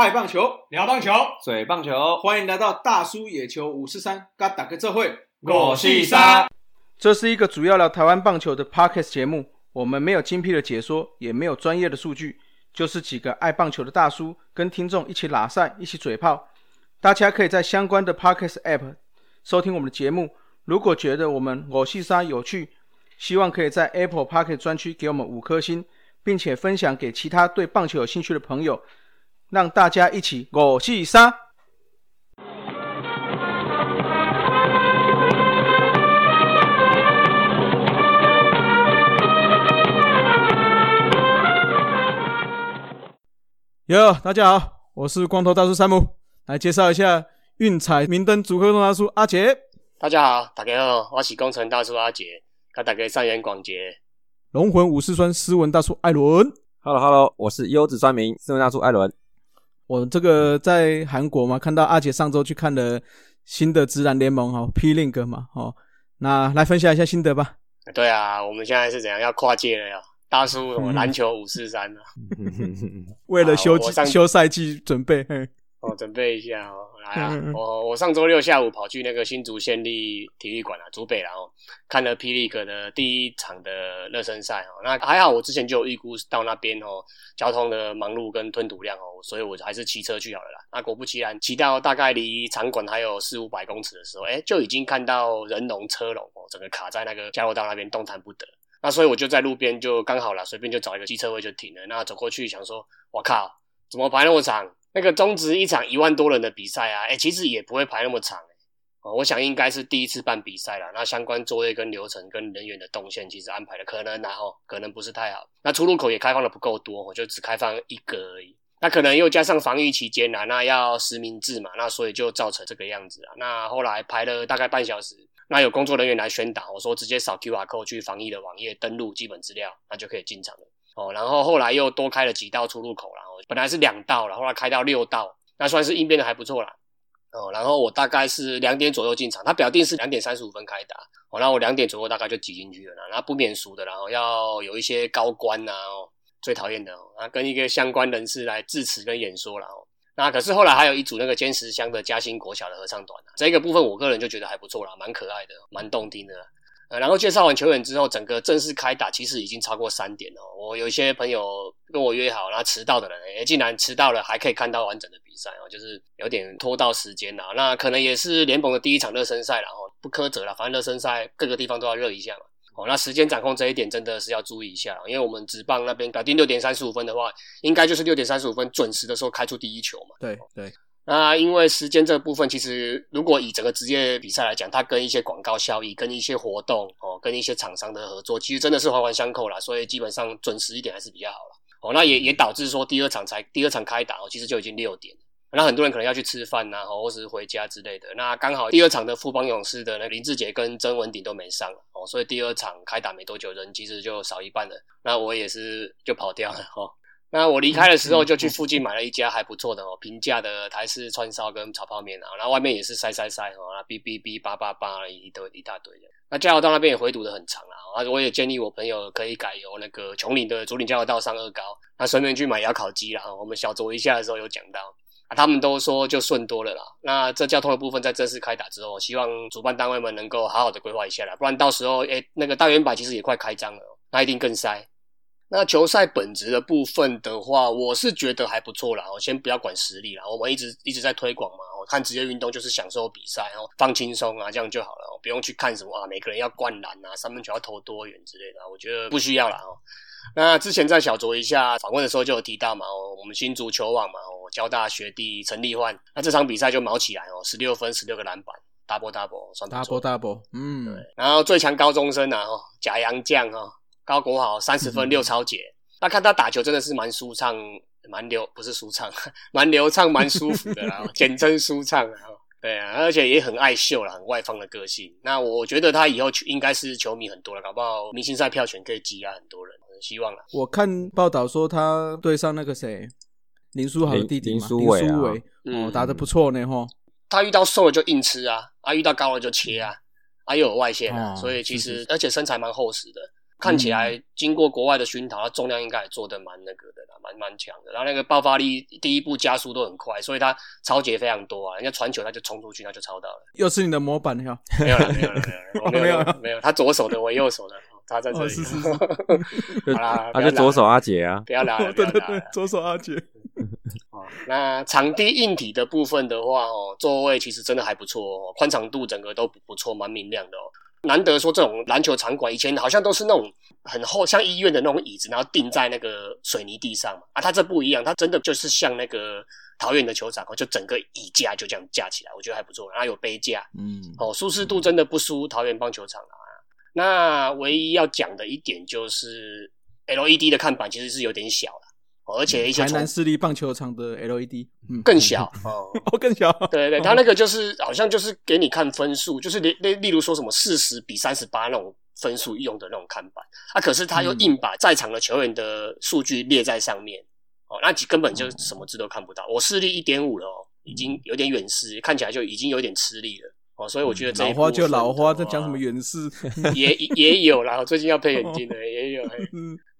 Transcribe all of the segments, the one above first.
爱棒球，聊棒球，嘴棒球，欢迎来到大叔野球五四三，嘎打个这会。我是三。这是一个主要聊台湾棒球的 podcast 节目，我们没有精辟的解说，也没有专业的数据，就是几个爱棒球的大叔跟听众一起拉赛，一起嘴炮。大家可以在相关的 podcast app 收听我们的节目。如果觉得我们我是三有趣，希望可以在 Apple Podcast 专区给我们五颗星，并且分享给其他对棒球有兴趣的朋友。让大家一起我是三。哟，大家好，我是光头大叔山姆，来介绍一下运彩明灯主科动大叔阿杰。大家好，大家好，我是工程大叔阿杰，跟大家上演广结。龙魂武士酸斯文大叔艾伦。Hello Hello，我是优质专名斯文大叔艾伦。我这个在韩国嘛，看到阿杰上周去看了新的直男联盟哦，P Link 嘛，哦，那来分享一下心得吧。对啊，我们现在是怎样要跨界了呀？大叔，篮球五四三啊，为了休啊休赛季准备。哦，准备一下哦，来啊！我我上周六下午跑去那个新竹县立体育馆啊，竹北然后看了霹雳哥的第一场的热身赛哦。那还好，我之前就有预估到那边哦，交通的忙碌跟吞吐量哦，所以我还是骑车去好了啦。那果不其然，骑到大概离场馆还有四五百公尺的时候，哎，就已经看到人龙车龙哦，整个卡在那个加油道那边动弹不得。那所以我就在路边就刚好了，随便就找一个机车位就停了。那走过去想说，我靠，怎么排那么长？那个中职一场一万多人的比赛啊，哎，其实也不会排那么长，哦，我想应该是第一次办比赛了，那相关作业跟流程跟人员的动线其实安排的可能然后可能不是太好，那出入口也开放的不够多，我就只开放一个而已，那可能又加上防疫期间啊，那要实名制嘛，那所以就造成这个样子啊，那后来排了大概半小时，那有工作人员来宣导，我说直接扫 QR code 去防疫的网页登录基本资料，那就可以进场了。哦，然后后来又多开了几道出入口，然后本来是两道了，后来开到六道，那算是应变的还不错啦。哦，然后我大概是两点左右进场，他表定是两点三十五分开打，哦，那我两点左右大概就挤进去了啦，那不免俗的，然后要有一些高官呐，哦，最讨厌的，啊，跟一个相关人士来致辞跟演说了，哦，那可是后来还有一组那个坚实乡的嘉兴国小的合唱团啊，这个部分我个人就觉得还不错啦，蛮可爱的，蛮动听的。呃，然后介绍完球员之后，整个正式开打其实已经超过三点了。我有些朋友跟我约好，然后迟到的人，哎，竟然迟到了，还可以看到完整的比赛哦，就是有点拖到时间了。那可能也是联盟的第一场热身赛了哦，不苛责了，反正热身赛各个地方都要热一下嘛。哦，那时间掌控这一点真的是要注意一下，因为我们职棒那边搞定六点三十五分的话，应该就是六点三十五分准时的时候开出第一球嘛。对对。那因为时间这部分，其实如果以整个职业比赛来讲，它跟一些广告效益、跟一些活动哦、跟一些厂商的合作，其实真的是环环相扣啦。所以基本上准时一点还是比较好了。哦，那也也导致说第二场才第二场开打哦，其实就已经六点。那很多人可能要去吃饭呐，或是回家之类的。那刚好第二场的富邦勇士的那林志杰跟曾文鼎都没上哦，所以第二场开打没多久，人其实就少一半了。那我也是就跑掉了哦。那我离开的时候，就去附近买了一家还不错的哦，平价的台式串烧跟炒泡面啊，然后外面也是塞塞塞哦，那哔哔哔叭叭叭一堆一大堆的。那加油道那边也回堵的很长啊，啊，我也建议我朋友可以改由那个琼岭的竹林加油道上二高，那顺便去买窑烤鸡啦。我们小酌一下的时候有讲到啊，他们都说就顺多了啦。那这交通的部分在正式开打之后，希望主办单位们能够好好的规划一下啦，不然到时候诶那个大圆柏其实也快开张了，那一定更塞。那球赛本质的部分的话，我是觉得还不错啦。我先不要管实力啦，我们一直一直在推广嘛。我看职业运动就是享受比赛哦，放轻松啊，这样就好了。不用去看什么啊，每个人要灌篮啊，三分球要投多远之类的，我觉得不需要了哦。那之前在小酌一下访问的时候就有提到嘛，哦我们新足球网嘛，我交大学弟陈立焕，那这场比赛就毛起来哦，十六分，十六个篮板，double double，算 double double，嗯，对。然后最强高中生啊，哦，假洋将哦。高国豪三十分六超节，那看他打球真的是蛮舒畅，蛮流不是舒畅，蛮流畅，蛮舒服的啦，简称舒畅啊。对啊，而且也很爱秀啦，很外放的个性。那我觉得他以后应该是球迷很多了，搞不好明星赛票选可以积压很多人，希望了。我看报道说他对上那个谁林书豪的弟弟林书伟哦，打的不错呢哈。他遇到瘦了就硬吃啊，啊遇到高了就切啊，啊又有外线啊，所以其实而且身材蛮厚实的。看起来经过国外的熏陶，他重量应该也做得蛮那个的啦，蛮蛮强的。然后那个爆发力，第一步加速都很快，所以他超节非常多啊。人家传球他就冲出去，他就超到了。又是你的模板哈？没有了，没有了，没有，没有，没有。他左手的，我右手的，他在这里。是是是。好啦，他就左手阿杰啊，不要拉，对对对，左手阿杰。哦，那场地硬体的部分的话，哦，座位其实真的还不错哦，宽敞度整个都不错，蛮明亮的哦。难得说这种篮球场馆，以前好像都是那种很厚，像医院的那种椅子，然后钉在那个水泥地上嘛。啊，它这不一样，它真的就是像那个桃园的球场哦，就整个椅架就这样架起来，我觉得还不错。然后有杯架，嗯，哦，舒适度真的不输桃园棒球场啊。那唯一要讲的一点就是 LED 的看板其实是有点小了。而且一些台南市立棒球场的 LED 更小 哦，更小。对 对，他那个就是好像就是给你看分数，就是例例例如说什么四十比三十八那种分数用的那种看板啊。可是他又硬把在场的球员的数据列在上面哦，那根本就什么字都看不到。我视力一点五了哦，已经有点远视，看起来就已经有点吃力了。哦，所以我觉得老花就老花，在讲什么远视也也有啦。最近要配眼镜的 也有。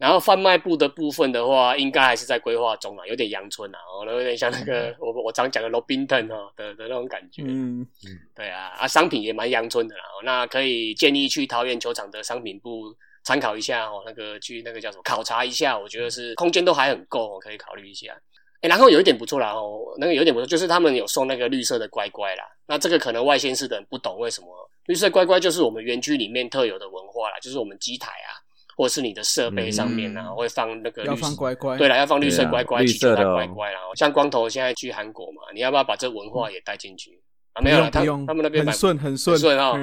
然后贩卖部的部分的话，应该还是在规划中啊，有点阳春啊，哦，有点像那个我我常讲的罗宾顿哦的的那种感觉。嗯嗯，对啊，啊，商品也蛮阳春的啦。那可以建议去桃园球场的商品部参考一下哦，那个去那个叫什么考察一下，我觉得是空间都还很够，可以考虑一下。哎，然后有一点不错啦哦，那个有点不错，就是他们有送那个绿色的乖乖啦。那这个可能外县市的人不懂为什么绿色乖乖就是我们园区里面特有的文化啦，就是我们机台啊，或者是你的设备上面啊，会放那个要放乖乖。对了，要放绿色乖乖，绿色的乖乖啦。像光头现在去韩国嘛，你要不要把这文化也带进去啊？没有了，他他们那边很顺很顺顺啊。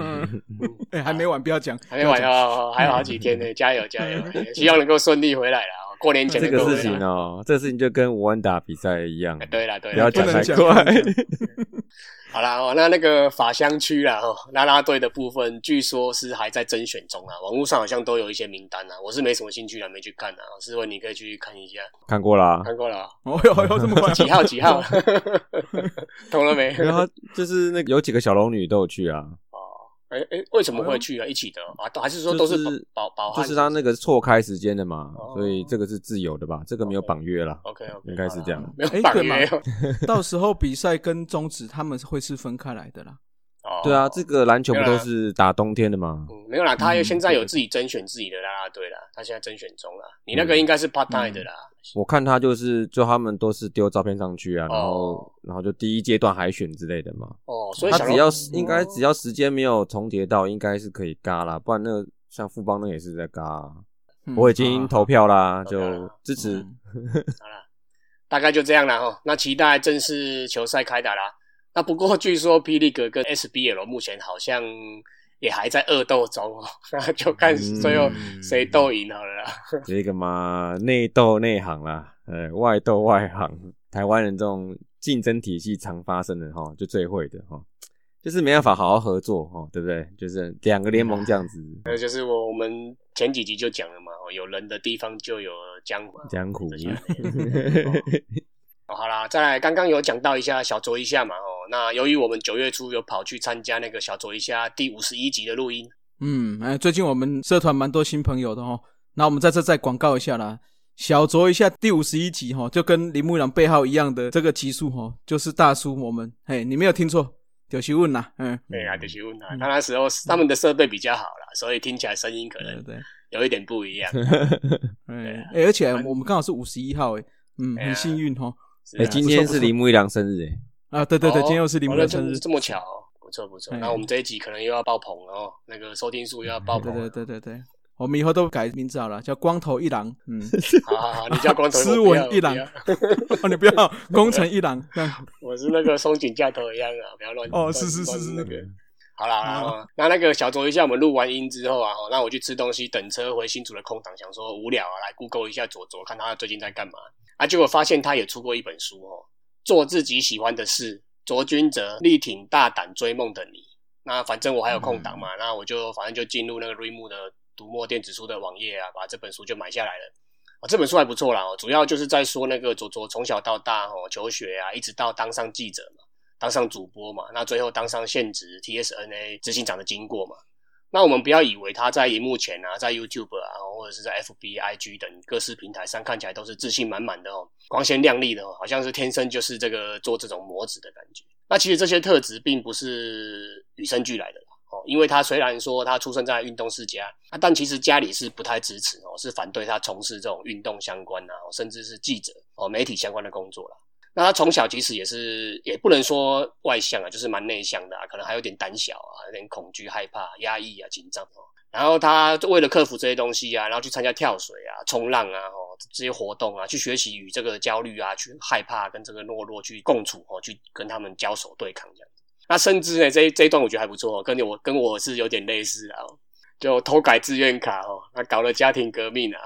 嗯，哎，还没完，不要讲，还没完哦，还有好几天呢，加油加油，希望能够顺利回来了。过年前这个事情哦，这个事情就跟吴安达比赛一样。对啦，对，不要讲太快。好啦，哦，那那个法香区啦，哦，拉拉队的部分，据说是还在甄选中啊。网络上好像都有一些名单啊，我是没什么兴趣了，没去看啊。师问，你可以去看一下。看过啦，看过了。哦哟哟，这么快？几号？几号？懂了没？然后就是那有几个小龙女都有去啊。哎哎，为什么会去啊？一起的啊？还是说都是保保？就是他那个错开时间的嘛，所以这个是自由的吧？这个没有绑约了。OK，应该是这样。没有绑约。到时候比赛跟终止他们会是分开来的啦。哦，对啊，这个篮球不都是打冬天的吗？没有啦，他现在有自己甄选自己的啦啦队了，他现在甄选中啦。你那个应该是 part time 的啦。我看他就是，就他们都是丢照片上去啊，然后然后就第一阶段海选之类的嘛。哦，所以他只要应该只要时间没有重叠到，应该是可以嘎啦。不然那个像富邦那也是在嘎。我已经投票啦，就支持。好了，大概就这样了哈。那期待正式球赛开打啦。那不过据说霹雳格跟 SBL 目前好像。也还在恶斗中哦，那就看最后谁斗赢好了。啦。这个嘛，内斗内行啦，呃，外斗外行。台湾人这种竞争体系常发生的哈，就最会的哈，就是没办法好好合作哈，对不对？就是两个联盟这样子。呃，就是我我们前几集就讲了嘛，有人的地方就有江湖。江湖。好啦，再来，刚刚有讲到一下小酌一下嘛，哦，那由于我们九月初有跑去参加那个小酌一下第五十一集的录音，嗯，哎，最近我们社团蛮多新朋友的哦，那我们在这再广告一下啦，小酌一下第五十一集哈，就跟林木良背号一样的这个集数哈，就是大叔我们，嘿，你没有听错，丢西问呐，嗯，对啊，丢西问呐，他那时候他们的设备比较好啦，所以听起来声音可能对有一点不一样，哎，而且我们刚好是五十一号，哎，嗯，很幸运哈。哎，今天是铃木一良生日哎！啊，对对对，今天又是铃木的生日，这么巧，不错不错。那我们这一集可能又要爆棚了哦，那个收听数又要爆棚。对对对对对，我们以后都改名字好了，叫光头一郎。嗯，好好好，你叫光头 斯文一郎。你不要工程一郎。我是那个松井架头一样啊，不要乱。哦，是是是是那个。好啦，那那个小酌一下，我们录完音之后啊，那我去吃东西，等车回新竹的空档，想说无聊啊，来 Google 一下左左，看他最近在干嘛。啊！结果发现他也出过一本书哦，做自己喜欢的事，卓君哲力挺大胆追梦的你。那反正我还有空档嘛，那我就反正就进入那个瑞木的读墨电子书的网页啊，把这本书就买下来了。啊，这本书还不错啦哦，主要就是在说那个卓卓从小到大哦，求学啊，一直到当上记者嘛，当上主播嘛，那最后当上现职 TSNA 执行长的经过嘛。那我们不要以为他在荧幕前啊，在 YouTube 啊，或者是在 FB、IG 等各式平台上看起来都是自信满满的哦，光鲜亮丽的哦，好像是天生就是这个做这种模子的感觉。那其实这些特质并不是与生俱来的哦，因为他虽然说他出生在运动世家，但其实家里是不太支持哦，是反对他从事这种运动相关啊，甚至是记者哦、媒体相关的工作了。那他从小其实也是，也不能说外向啊，就是蛮内向的啊，可能还有点胆小啊，有点恐惧、害怕、压抑啊、紧张哦。然后他为了克服这些东西啊，然后去参加跳水啊、冲浪啊，哦这些活动啊，去学习与这个焦虑啊、去害怕跟这个懦弱去共处哦，去跟他们交手对抗这样。那甚至呢，这这一段我觉得还不错，跟我跟我是有点类似啊，就偷改志愿卡哦，他搞了家庭革命啊。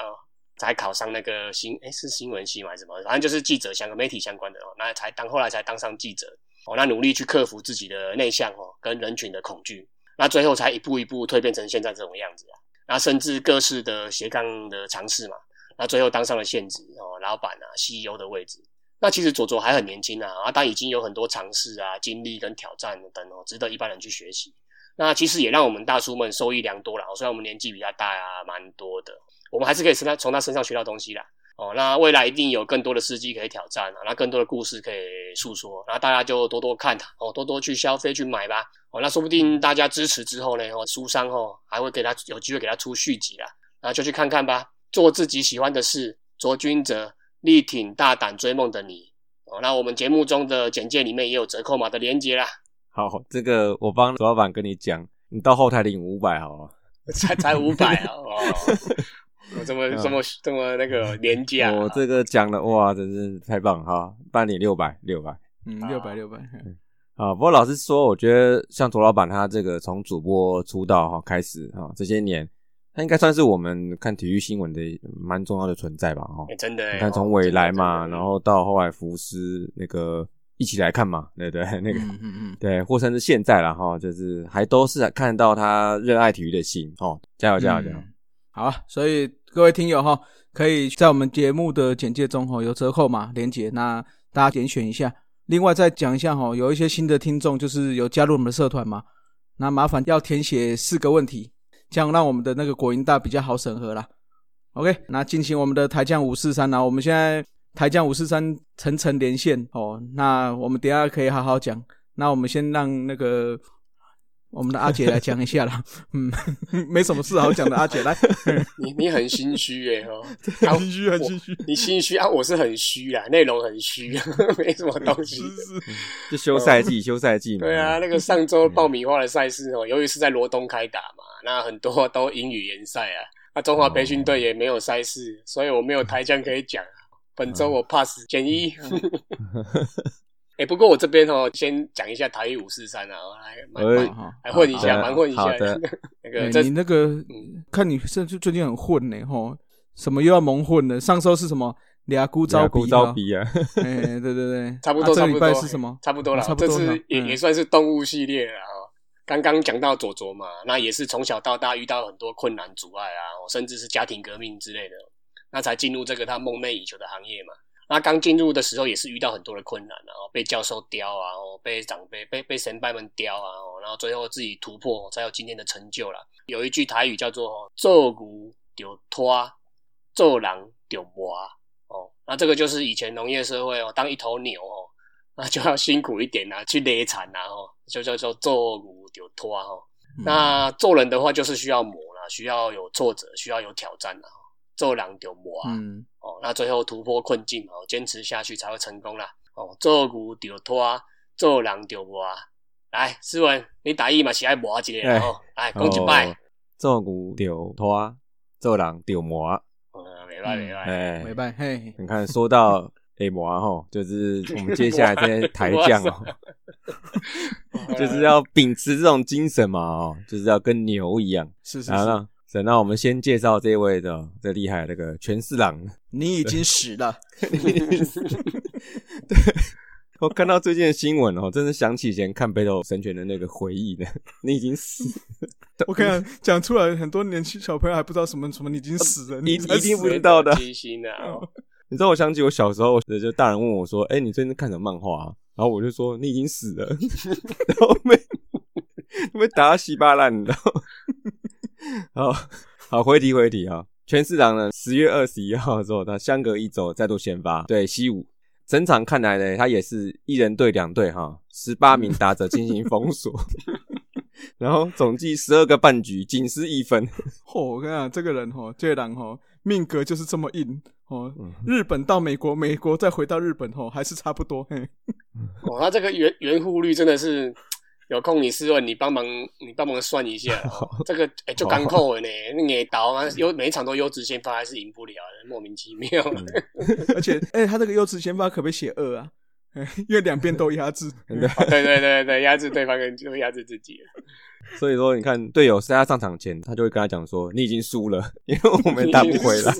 才考上那个新哎是新闻系还是什么？反正就是记者相关、媒体相关的哦。那才当后来才当上记者哦。那努力去克服自己的内向哦，跟人群的恐惧。那最后才一步一步蜕变成现在这种样子啊。那甚至各式的斜杠的尝试嘛。那最后当上了县职哦，老板啊，CEO 的位置。那其实左左还很年轻啊，啊，但已经有很多尝试啊、经历跟挑战等哦，值得一般人去学习。那其实也让我们大叔们受益良多了。虽然我们年纪比较大啊，蛮多的。我们还是可以从他从他身上学到东西的。哦，那未来一定有更多的司机可以挑战啊，那更多的故事可以诉说，那大家就多多看哦，多多去消费去买吧。哦，那说不定大家支持之后呢，哦，书商哦还会给他有机会给他出续集啦，那就去看看吧。做自己喜欢的事，卓君泽力挺大胆追梦的你。哦，那我们节目中的简介里面也有折扣码的连接啦。好，这个我帮左老板跟你讲，你到后台领五百好吗？才才五百啊！哦。我这么这么这么那个廉价，我这个讲的哇，真是太棒哈！办理六百六百，嗯，六百六百。啊，不过老实说，我觉得像卓老板他这个从主播出道哈开始哈，这些年他应该算是我们看体育新闻的蛮重要的存在吧？哈，真的，你看从未来嘛，然后到后来福斯那个一起来看嘛，对对？那个，嗯嗯，对，或甚至现在了哈，就是还都是看到他热爱体育的心哦，加油加油加油！好啊，所以各位听友哈，可以在我们节目的简介中哈有折扣码连接，那大家点选一下。另外再讲一下哈，有一些新的听众就是有加入我们的社团嘛，那麻烦要填写四个问题，这样让我们的那个国营大比较好审核啦。OK，那进行我们的台降五四三啊，我们现在台降五四三层层连线哦，那我们等下可以好好讲。那我们先让那个。我们的阿姐来讲一下啦，嗯，没什么事好讲的，阿姐来，你你很心虚耶哦，很心虚很心虚，你心虚啊，我是很虚啊，内容很虚，没什么东西，就休赛季休赛季嘛，对啊，那个上周爆米花的赛事哦，由于是在罗东开打嘛，那很多都英语联赛啊，那中华培训队也没有赛事，所以我没有台将可以讲，本周我 pass 减一。哎，不过我这边哦，先讲一下台语五四三啊，来来混一下，蛮混一下。的 那个你那个，看你是最近很混呢，吼，什么又要蒙混了？上周是什么？俩姑招鼻啊？哎，对对对，差不多。这礼拜是什么？差不多了，差不多。这次也也算是动物系列了啊。刚刚讲到左左嘛，那也是从小到大遇到很多困难阻碍啊，甚至是家庭革命之类的，那才进入这个他梦寐以求的行业嘛。那刚进入的时候也是遇到很多的困难，然后被教授刁啊，哦，被长辈、被被神拜们刁啊，哦，然后最后自己突破，才有今天的成就了。有一句台语叫做“做牛丢拖，做狼丢磨”，哦，那这个就是以前农业社会哦，当一头牛哦，那就要辛苦一点啊，去勒产啊，哦，就叫做做牛丢拖哈。那做人的话，就是需要磨啦，需要有挫折，需要有挑战啊。做人就磨啊，哦，那最后突破困境哦，坚持下去才会成功啦。哦，做牛就拖，做人就磨。来，思文，你打意嘛是爱磨一个哦，来，讲一摆。做牛就拖，做人就磨。嗯，明白明白，哎，明白。嘿，你看，说到诶磨吼，就是 我们接下来这些台将哦，就是要秉持这种精神嘛，哦，就是要跟牛一样。是是是。那我们先介绍这位的最厉害这个全四郎。你已经死了。对，我看到最近的新闻哦，真的想起以前看《北斗神拳》的那个回忆呢。你已经死。我看讲出来，很多年轻小朋友还不知道什么什么，你已经死了，你一定不知道的。啊！你知道我想起我小时候，就大人问我说：“哎，你最近看什么漫画？”然后我就说：“你已经死了。”然后被被打稀巴烂，你知道。好 好回题回题啊！全四郎呢，十月二十一号的时候，他相隔一周再度先发对西武，整场看来呢，他也是一人对两队哈，十八名打者进行封锁，然后总计十二个半局，仅失一分。嚯，我跟你讲，这个人哈，这个人哈，命格就是这么硬哦。日本到美国，美国再回到日本吼，还是差不多。嘿，哦，他这个圆圆弧率真的是。有空你试问你帮忙，你帮忙算一下，这个哎就干扣了呢，那也倒啊，优每一场都优质先发还是赢不了，莫名其妙。而且哎，他这个优质先发可不可以写二啊？因为两边都压制。对对对对，压制对方跟就压制自己。所以说，你看队友在他上场前，他就会跟他讲说：“你已经输了，因为我们打不回来。”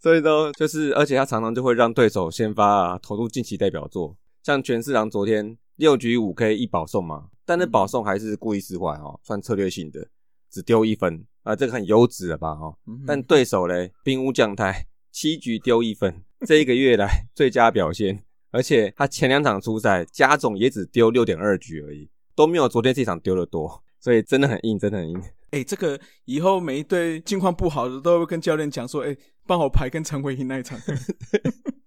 所以说，就是而且他常常就会让对手先发啊，投入近期代表作，像全四郎昨天。六局五 K 一保送嘛，但那保送还是故意失坏哈，算策略性的，只丢一分啊，这个很优质了吧哈。但对手嘞，兵屋将太七局丢一分，这一个月来 最佳表现，而且他前两场出赛加总也只丢六点二局而已，都没有昨天这场丢的多，所以真的很硬，真的很硬。哎，这个以后每一队境况不好的都会跟教练讲说，哎，帮我排跟陈伟霆那一场。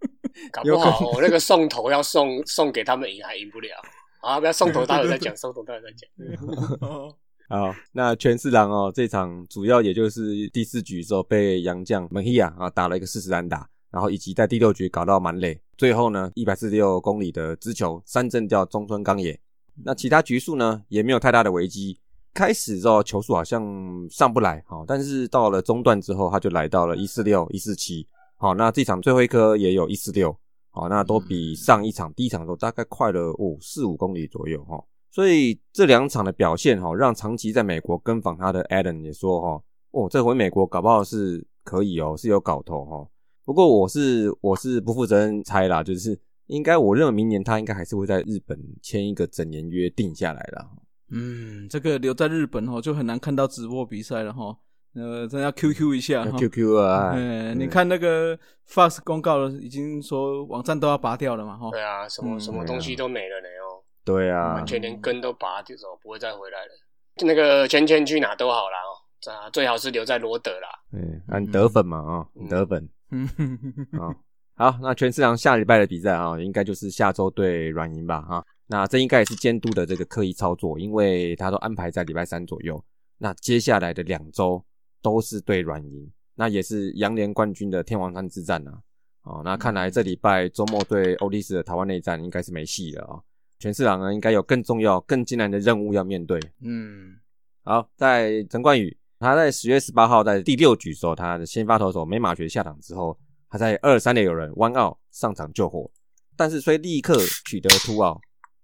搞不好我那个送头要送送给他们赢还赢不了啊！不要送头，待会再讲，送头待会再讲。好，那全四郎哦，这场主要也就是第四局时候被杨将门希亚啊打了一个四十单打，然后以及在第六局搞到满垒，最后呢一百四十六公里的直球三振掉中村刚也。那其他局数呢也没有太大的危机。开始之后球速好像上不来，好，但是到了中段之后他就来到了一四六一四七。好，那这场最后一颗也有一四六，好，那都比上一场第一场的时候大概快了五四五公里左右哈，所以这两场的表现哈，让长期在美国跟访他的 Adam 也说哈，哦，这回美国搞不好是可以哦，是有搞头哈。不过我是我是不负责任猜啦，就是应该我认为明年他应该还是会在日本签一个整年约定下来了。嗯，这个留在日本哦，就很难看到直播比赛了哈。呃，真要 QQ 一下，QQ 啊，嗯，你看那个 Fast 公告了，已经说网站都要拔掉了嘛，哈，对啊，什么什么东西都没了呢哦，对啊，完全连根都拔掉，不会再回来了。那个圈圈去哪都好啦哦，这最好是留在罗德啦，嗯，按德粉嘛啊，德粉，嗯，好，好，那全市场下礼拜的比赛啊，应该就是下周对软银吧，哈，那这应该也是监督的这个刻意操作，因为他都安排在礼拜三左右，那接下来的两周。都是对软银，那也是洋联冠军的天王山之战呐。哦，那看来这礼拜周末对欧力士的台湾内战应该是没戏了啊。全市场呢应该有更重要、更艰难的任务要面对。嗯，好，在陈冠宇，他在十月十八号在第六局时候，他的先发投手美马学下场之后，他在二三垒有人弯奥上场救火，但是虽立刻取得突奥，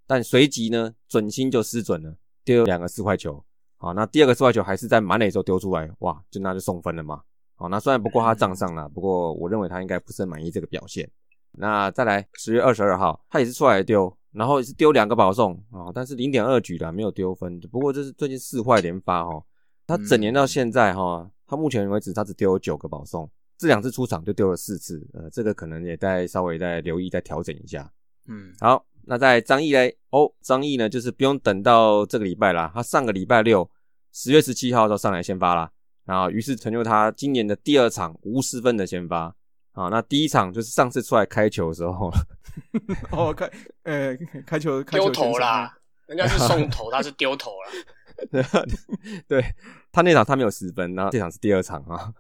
但随即呢准心就失准了，丢两个四块球。好，那第二个四坏球还是在满垒时候丢出来，哇，就那就送分了嘛。好，那虽然不过他账上了，不过我认为他应该不是很满意这个表现。那再来十月二十二号，他也是出来丢，然后也是丢两个保送啊，但是零点二局了，没有丢分。不过这是最近四坏连发哈，他整年到现在哈，他目前为止他只丢了九个保送，这两次出场就丢了四次，呃，这个可能也再稍微再留意再调整一下。嗯，好。那在张毅嘞？哦，张毅呢，就是不用等到这个礼拜啦，他上个礼拜六十月十七号就上来先发啦，然后于是成就他今年的第二场无失分的先发。啊，那第一场就是上次出来开球的时候，哦，开，呃，开球丢头啦，人家是送头，他是丢头了。对，他那场他没有失分，然后这场是第二场啊，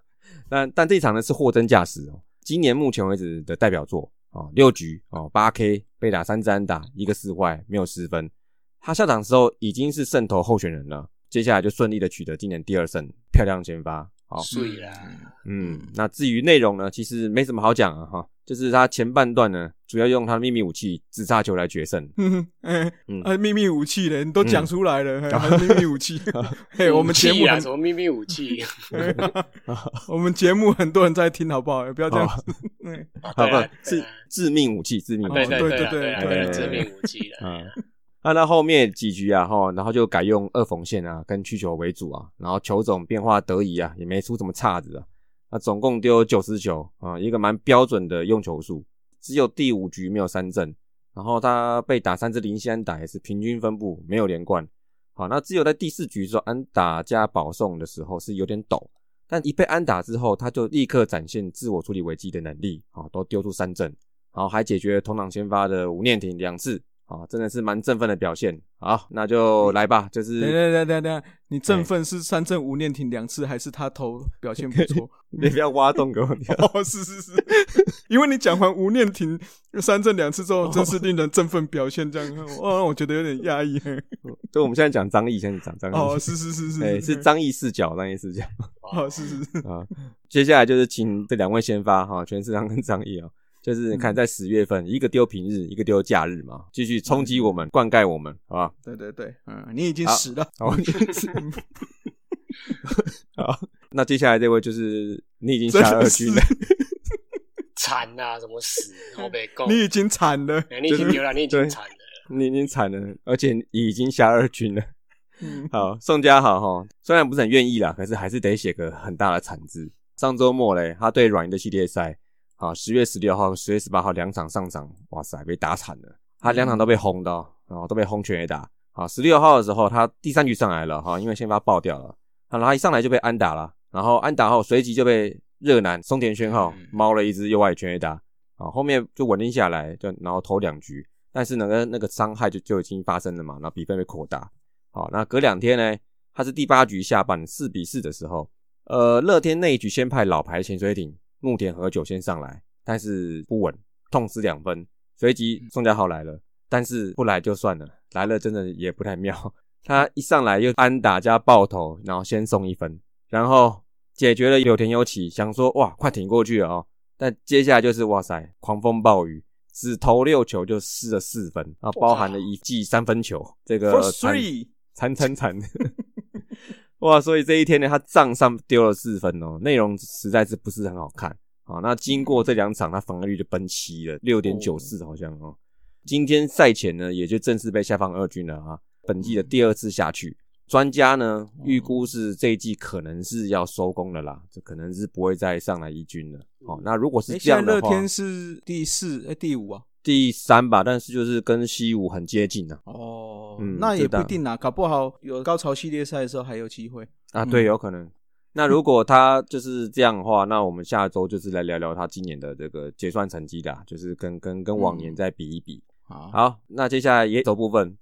但但这场呢是货真价实哦，今年目前为止的代表作。哦，六局哦，八 K 被打三支打，一个四坏，没有失分。他下场时候已经是胜投候选人了，接下来就顺利的取得今年第二胜，漂亮先发。好，碎啦。嗯，那至于内容呢，其实没什么好讲啊，哈，就是他前半段呢，主要用他的秘密武器直插球来决胜。嗯嗯，秘密武器嘞，你都讲出来了，秘密武器？嘿，我们节目什么秘密武器？我们节目很多人在听，好不好？不要这样。好吧，致致命武器，致命武器，对对对对，致命武器嗯。那那后面几局啊，哈，然后就改用二缝线啊，跟曲球为主啊，然后球种变化得宜啊，也没出什么岔子啊。那总共丢九十球啊，一个蛮标准的用球数，只有第五局没有三振，然后他被打三支零先打也是平均分布，没有连贯。好，那只有在第四局说安打加保送的时候是有点抖，但一被安打之后，他就立刻展现自我处理危机的能力，好，都丢出三振，好，还解决同场先发的吴念庭两次。啊，真的是蛮振奋的表现。好，那就来吧。就是等等等等等，你振奋是三振吴念庭两次，还是他投表现不错？你不要挖洞给我跳。哦，是是是，因为你讲完吴念庭三振两次之后，真是令人振奋表现。这样，哇，我觉得有点压抑。就我们现在讲张毅，现在讲张毅。哦，是是是是，哎，是张毅视角，张毅视角。哦，是是是啊。接下来就是请这两位先发哈，全世昌跟张毅啊。就是你看，在十月份，一个丢平日，一个丢假日嘛，继续冲击我们，灌溉我们，好吧？对对对，嗯，你已经死了，好，好，那接下来这位就是你已经下二军了，惨啊，怎么死？好被告，你已经惨了，你已经丢了，你已经惨了，你已经惨了，而且已经下二军了。好，宋佳豪哈，虽然不是很愿意啦，可是还是得写个很大的惨字。上周末嘞，他对软银的系列赛。啊，十月十六号、十月十八号两场上场，哇塞，被打惨了。他两场都被轰到，然后都被轰全垒打。好，十六号的时候，他第三局上来了，哈，因为先发爆掉了，然后一上来就被安打了，然后安打后随即就被热男松田宣浩猫了一只右外全垒打。啊，后面就稳定下来，就然后投两局，但是那个那个伤害就就已经发生了嘛，然后比分被扩大。好，那隔两天呢，他是第八局下半四比四的时候，呃，乐天那一局先派老牌潜水艇。木田和久先上来，但是不稳，痛失两分。随即宋家豪来了，但是不来就算了，来了真的也不太妙。他一上来又安打加爆头，然后先送一分，然后解决了有田有起，想说哇快挺过去了哦。但接下来就是哇塞，狂风暴雨，只投六球就失了四分，啊，包含了一记三分球，这个惨惨惨惨。哇，所以这一天呢，他账上丢了四分哦，内容实在是不是很好看啊。那经过这两场，他防御率就奔七了，六点九四好像哦。今天赛前呢，也就正式被下放二军了啊。本季的第二次下去，专家呢预估是这一季可能是要收工了啦，这可能是不会再上来一军了。哦，那如果是这样的话，乐天是第四哎第五啊。第三吧，但是就是跟西武很接近啊。哦，那也不一定啊，搞不好有高潮系列赛的时候还有机会啊。对，有可能。那如果他就是这样的话，那我们下周就是来聊聊他今年的这个结算成绩的，就是跟跟跟往年再比一比。好，那接下来野手部分，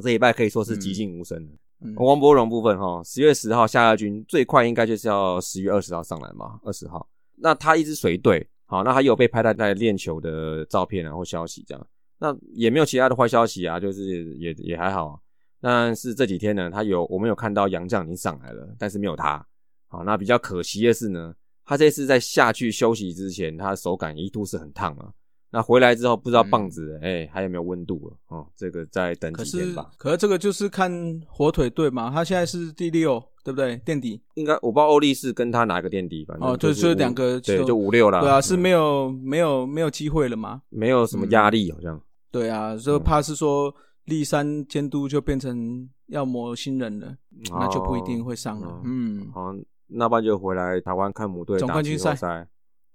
这一拜可以说是寂静无声的。王博荣部分哈，十月十号下亚军，最快应该就是要十月二十号上来嘛，二十号。那他一直随队。好，那他有被拍到在练球的照片啊或消息这样，那也没有其他的坏消息啊，就是也也还好。但是这几天呢，他有我们有看到杨将已经上来了，但是没有他。好，那比较可惜的是呢，他这次在下去休息之前，他的手感一度是很烫啊。那回来之后不知道棒子哎还有没有温度了哦，这个再等几天吧。可是这个就是看火腿队嘛，他现在是第六，对不对？垫底应该我不知道欧力士跟他哪个垫底，反正哦，就是两个对，就五六了。对啊，是没有没有没有机会了吗？没有什么压力好像。对啊，就怕是说立三监督就变成要磨新人了，那就不一定会上了。嗯，好，那不然就回来台湾看母队总冠军赛。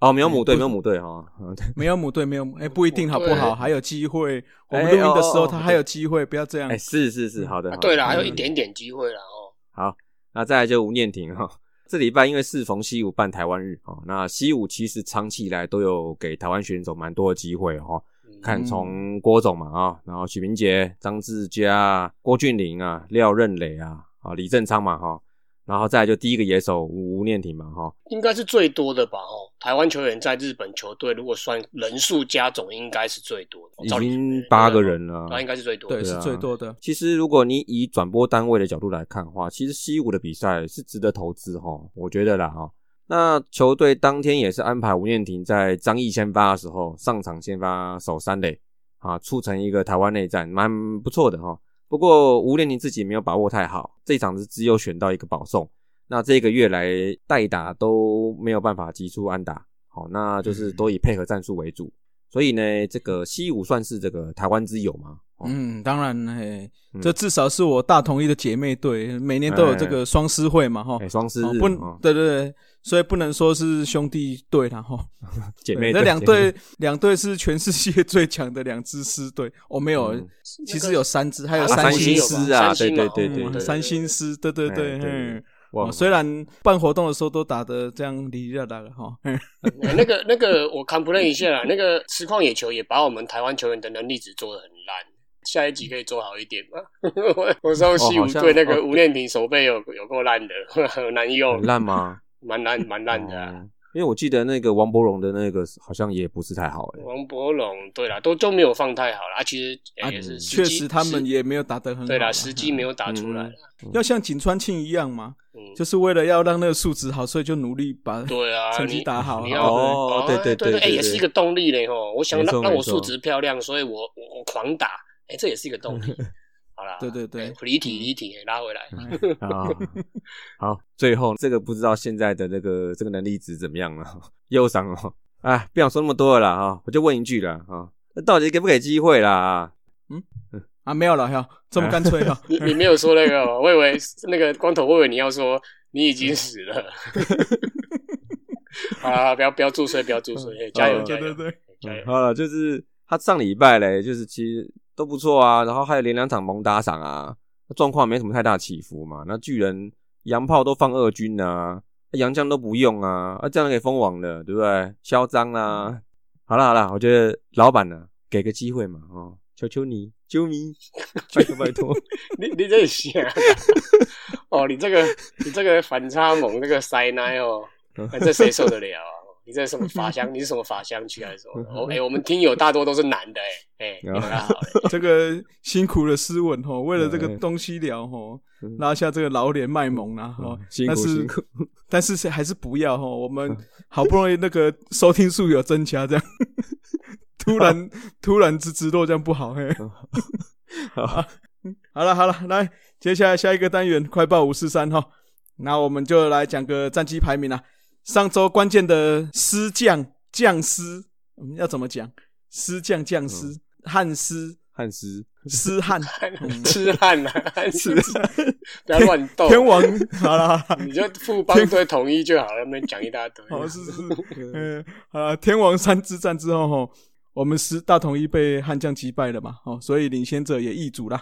哦，没有母队，没有母队哈，没有母队，没有哎，不一定好不好？还有机会，我们录音的时候他还有机会，不要这样。哎，是是是，好的。对了，还有一点点机会了哦。好，那再来就吴念婷哈，这礼拜因为适逢西武办台湾日哦，那西武其实长期以来都有给台湾选手蛮多的机会哈。看从郭总嘛啊，然后许明杰、张志佳、郭俊霖啊、廖任磊啊，啊李正昌嘛哈。然后再就第一个野手吴念庭嘛，哈，应该是最多的吧，哦，台湾球员在日本球队如果算人数加总，应该是最多的，已经八个人了，那应该是最多，对，是最多的。其实如果你以转播单位的角度来看的话，其实西武的比赛是值得投资，哈，我觉得啦，哈。那球队当天也是安排吴念婷在张毅先发的时候上场先发守三垒，啊，促成一个台湾内战，蛮不错的，哈。不过吴念宁自己没有把握太好，这一场是只有选到一个保送，那这个月来代打都没有办法击出安打，好，那就是都以配合战术为主，所以呢，这个西武算是这个台湾之友嘛，嗯，当然，嘿，这至少是我大同一的姐妹队，每年都有这个双狮会嘛，哈，双狮日，不，对对对，所以不能说是兄弟队了，哈，姐妹那两队两队是全世界最强的两支狮队，哦，没有，其实有三支，还有三星狮。啊，对对对对，三星狮，对对对，嗯。虽然办活动的时候都打的这样离离打的哈，那个那个我看不认一下，那个实况野球也把我们台湾球员的能力值做的很烂，下一集可以做好一点吗？我我说西武队那个吴念平手背有有够烂的，很难用，烂吗？蛮烂 蛮烂的。因为我记得那个王伯荣的那个好像也不是太好哎。王伯荣对啦，都都没有放太好了啊。其实也是确实他们也没有打得很好。对啦，时机没有打出来。要像井川庆一样吗，就是为了要让那个数值好，所以就努力把对啊成绩打好。哦，对对对，哎，也是一个动力嘞吼。我想让让我数值漂亮，所以我我狂打，哎，这也是一个动力。好了，对对对，离体离体拉回来。好，好，最后这个不知道现在的这个这个能力值怎么样了？忧伤哦，哎，不想说那么多了啦哈，我就问一句了哈，那到底给不给机会啦？嗯嗯啊，没有了哈，这么干脆哈？你你没有说那个，我以为那个光头，我以为你要说你已经死了。啊，不要不要注水，不要注水，加油加油加油！好了，就是他上礼拜嘞，就是其实。都不错啊，然后还有连两场蒙打赏啊，状况没什么太大起伏嘛。那巨人洋炮都放二军啊，洋将都不用啊，啊这样给封王了，对不对？嚣张啊！好了好了，我觉得老板呢，给个机会嘛，哦，求求你，救命！拜托 拜托，你你这想，哦，你这个你这个反差萌，这个塞奶哦，这谁受得了？你这是什么法香？你是什么法香区还是什么？哦，哎，我们听友大多都是男的，哎，哎，这个辛苦的斯文吼，为了这个东西聊吼，拉下这个老脸卖萌啊，吼，辛苦辛苦，但是还是不要吼，我们好不容易那个收听数有增加，这样突然突然之之落这样不好，嘿，好，好。了好了，来，接下来下一个单元快报五四三哈，那我们就来讲个战绩排名啊。上周关键的师将将师，我们要怎么讲？师将将师汉师汉师师汉痴汉啊，汉师 不要乱斗。天王好了，你就副帮队统一就好了，没讲一大堆。好 是是，嗯，好天王山之战之后哈，我们师大统一被汉将击败了嘛，哦，所以领先者也易主了，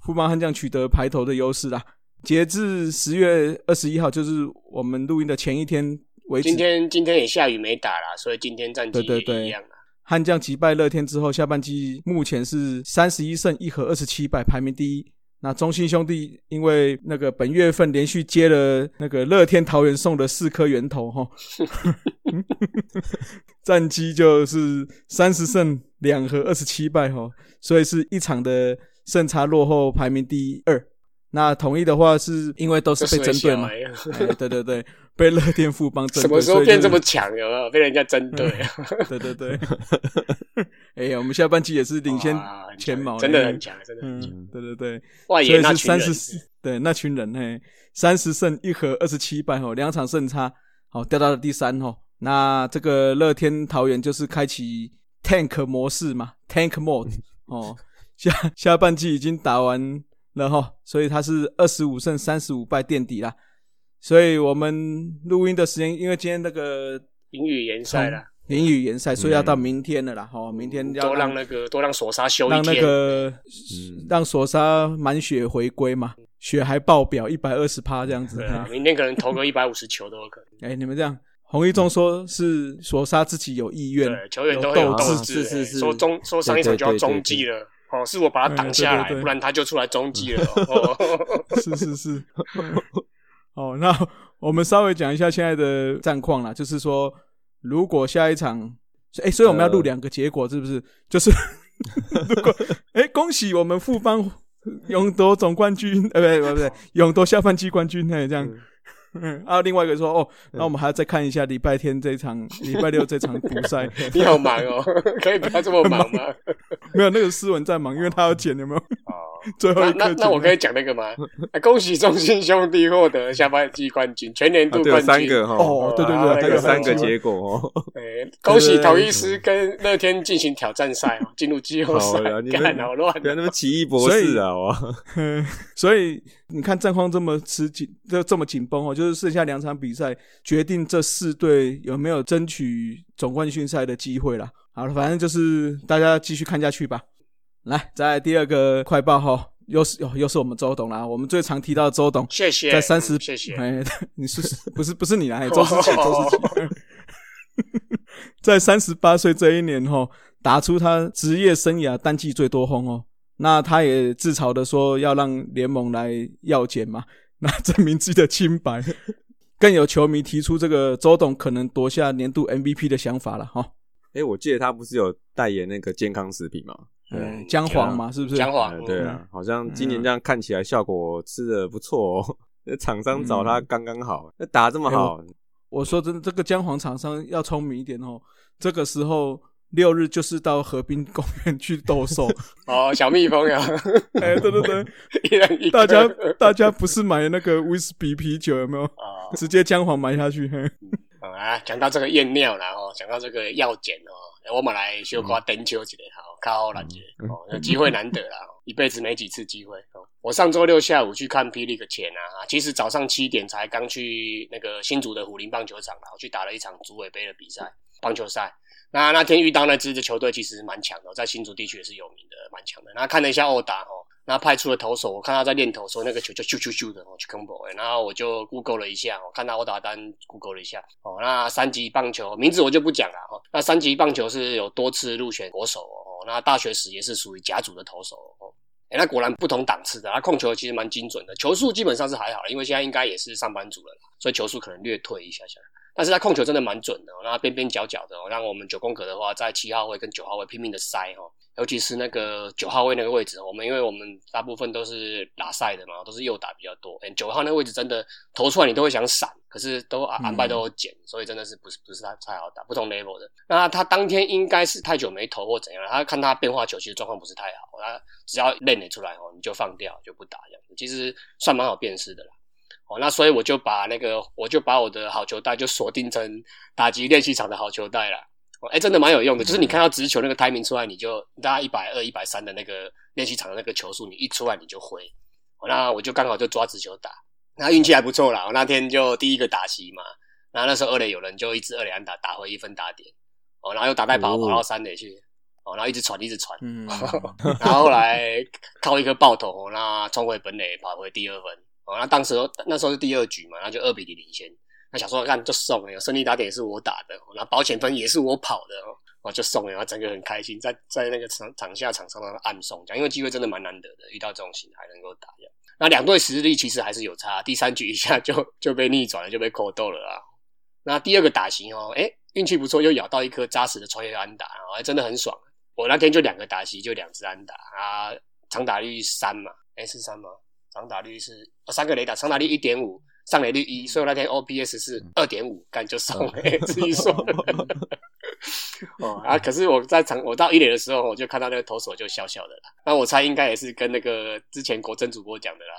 副帮汉将取得排头的优势啦。截至十月二十一号，就是我们录音的前一天。今天今天也下雨没打啦，所以今天战绩也一样啊。悍将击败乐天之后，下半季目前是三十一胜一和二十七败，排名第一。那中信兄弟因为那个本月份连续接了那个乐天桃园送的四颗圆头哈，战绩就是三十胜两和二十七败哈，所以是一场的胜差落后，排名第二。那统一的话是因为都是被针对嘛？对对对。被乐天富邦针对，什么时候变这么强？有没有被人家针对？对对对，哎呀，我们下半季也是领先前茅，真的很强，真的很强。对对对，所以是三十，对那群人嘿，三十胜一和二十七败哦，两场胜差，好掉到了第三哦。那这个乐天桃园就是开启 tank 模式嘛，tank mode 哦，下下半季已经打完了哈，所以他是二十五胜三十五败垫底啦。所以我们录音的时间，因为今天那个淋雨延赛了，淋雨延赛，所以要到明天了啦。哈，明天要多让那个多让索沙休让那个让索沙满血回归嘛，血还爆表一百二十趴这样子。对啊，明天可能投个一百五十球都有可能。哎，你们这样，洪一中说是索沙自己有意愿，球员都有斗志，是是是，说中说上一场就要中继了，哦，是我把他挡下来，不然他就出来中继了。哦是是是。哦，那我们稍微讲一下现在的战况啦，就是说，如果下一场，哎，所以我们要录两个结果，是不是？就是 如果，哎，恭喜我们复方勇夺总冠军，呃，不对不不，勇夺下半季冠军，嘿，这样，嗯，啊，另外一个说哦，那我们还要再看一下礼拜天这场，礼拜六这场补赛。你好忙哦，可以不要这么忙吗？没有，那个斯文在忙，因为他要剪，有没有？哦，最后一那那我可以讲那个吗？恭喜中信兄弟获得下半季冠军，全年度冠军。三个哈，哦，对对对，有三个结果哦。哎，恭喜陶医师跟乐天进行挑战赛哦，进入季后赛。干好乱，不要那么奇异博士啊！所以你看战况这么吃紧，这这么紧绷哦，就是剩下两场比赛，决定这四队有没有争取总冠军赛的机会了。好了，反正就是大家继续看下去吧。来，再第二个快报哈，又是又又是我们周董啦，我们最常提到的周董，谢谢，在三十，谢谢，哎，你是 不是不是你啦？周思琪，周思琪，在三十八岁这一年哈，打出他职业生涯单季最多轰哦。那他也自嘲的说要让联盟来要钱嘛，那证明自己的清白。更有球迷提出这个周董可能夺下年度 MVP 的想法了哈。哎，我记得他不是有代言那个健康食品吗？嗯，姜黄嘛，是不是？姜黄，对啊，好像今年这样看起来效果吃的不错哦。那厂商找他刚刚好，那打这么好。我说真的，这个姜黄厂商要聪明一点哦。这个时候。六日就是到河滨公园去兜售 哦，小蜜蜂呀！哎，对对对，大家大家不是买那个威士忌啤酒有没有？啊，直接姜黄买下去。啊，讲到这个验尿然后讲到这个药检哦，我们来修瓜登秋几好，靠好难接哦，机会难得啦，一辈子没几次机会哦。我上周六下午去看霹雳个前啊，其实早上七点才刚去那个新竹的虎林棒球场啦，我去打了一场竹尾杯的比赛，棒球赛。那那天遇到那支的球队其实蛮强的，在新竹地区也是有名的，蛮强的。那看了一下欧达哦，那派出的投手，我看他在练投，说那个球就咻咻咻的哦去 combo，然后我就 Google 了一下，我看到欧达单 Google 了一下哦，那三级棒球名字我就不讲了哈。那三级棒球是有多次入选国手哦，那大学时也是属于甲组的投手哦。哎，那果然不同档次的，他控球其实蛮精准的，球速基本上是还好，因为现在应该也是上班族了，所以球速可能略退一下下。但是他控球真的蛮准的，那边边角角的，哦让我们九宫格的话，在七号位跟九号位拼命的塞哈，尤其是那个九号位那个位置，我们因为我们大部分都是打赛的嘛，都是右打比较多，九号那个位置真的投出来你都会想闪，可是都安安排都有减，所以真的是不是不是太太好打，不同 level 的。那他当天应该是太久没投或怎样了，他看他变化球其实状况不是太好，他只要练得出来哦，你就放掉就不打这样，其实算蛮好辨识的啦。哦，那所以我就把那个，我就把我的好球带就锁定成打击练习场的好球带了。哎，真的蛮有用的，就是你看到直球那个 timing 出来，你就大概一百二、一百三的那个练习场的那个球速，你一出来你就挥。那我就刚好就抓直球打，那运气还不错啦。我那天就第一个打席嘛，然后那时候二垒有人就一直二垒安打打回一分打点，哦，然后又打带跑跑到三垒去，哦，然后一直传一直传，嗯 然后后来靠一个爆头，那冲回本垒跑回第二分。哦，那当时那时候是第二局嘛，那就二比零领先。那想说看就送了，胜利打点也是我打的，那保险分也是我跑的，哦，就送了，然后整个很开心，在在那个场场下场上暗送，奖因为机会真的蛮难得的，遇到这种型还能够打。那两队实力其实还是有差，第三局一下就就被逆转了，就被扣斗了啊。那第二个打型哦，哎，运气不错，又咬到一颗扎实的穿越安打，还真的很爽。我那天就两个打席，就两只安打啊，长打率三嘛，哎是三吗？长打率是三个雷达，长打率一点五，上垒率一，所以那天 OPS 是二点五，干就上垒，自己说。哦啊，可是我在场，我到一垒的时候，我就看到那个投手就笑笑的啦。那我猜应该也是跟那个之前国珍主播讲的啦。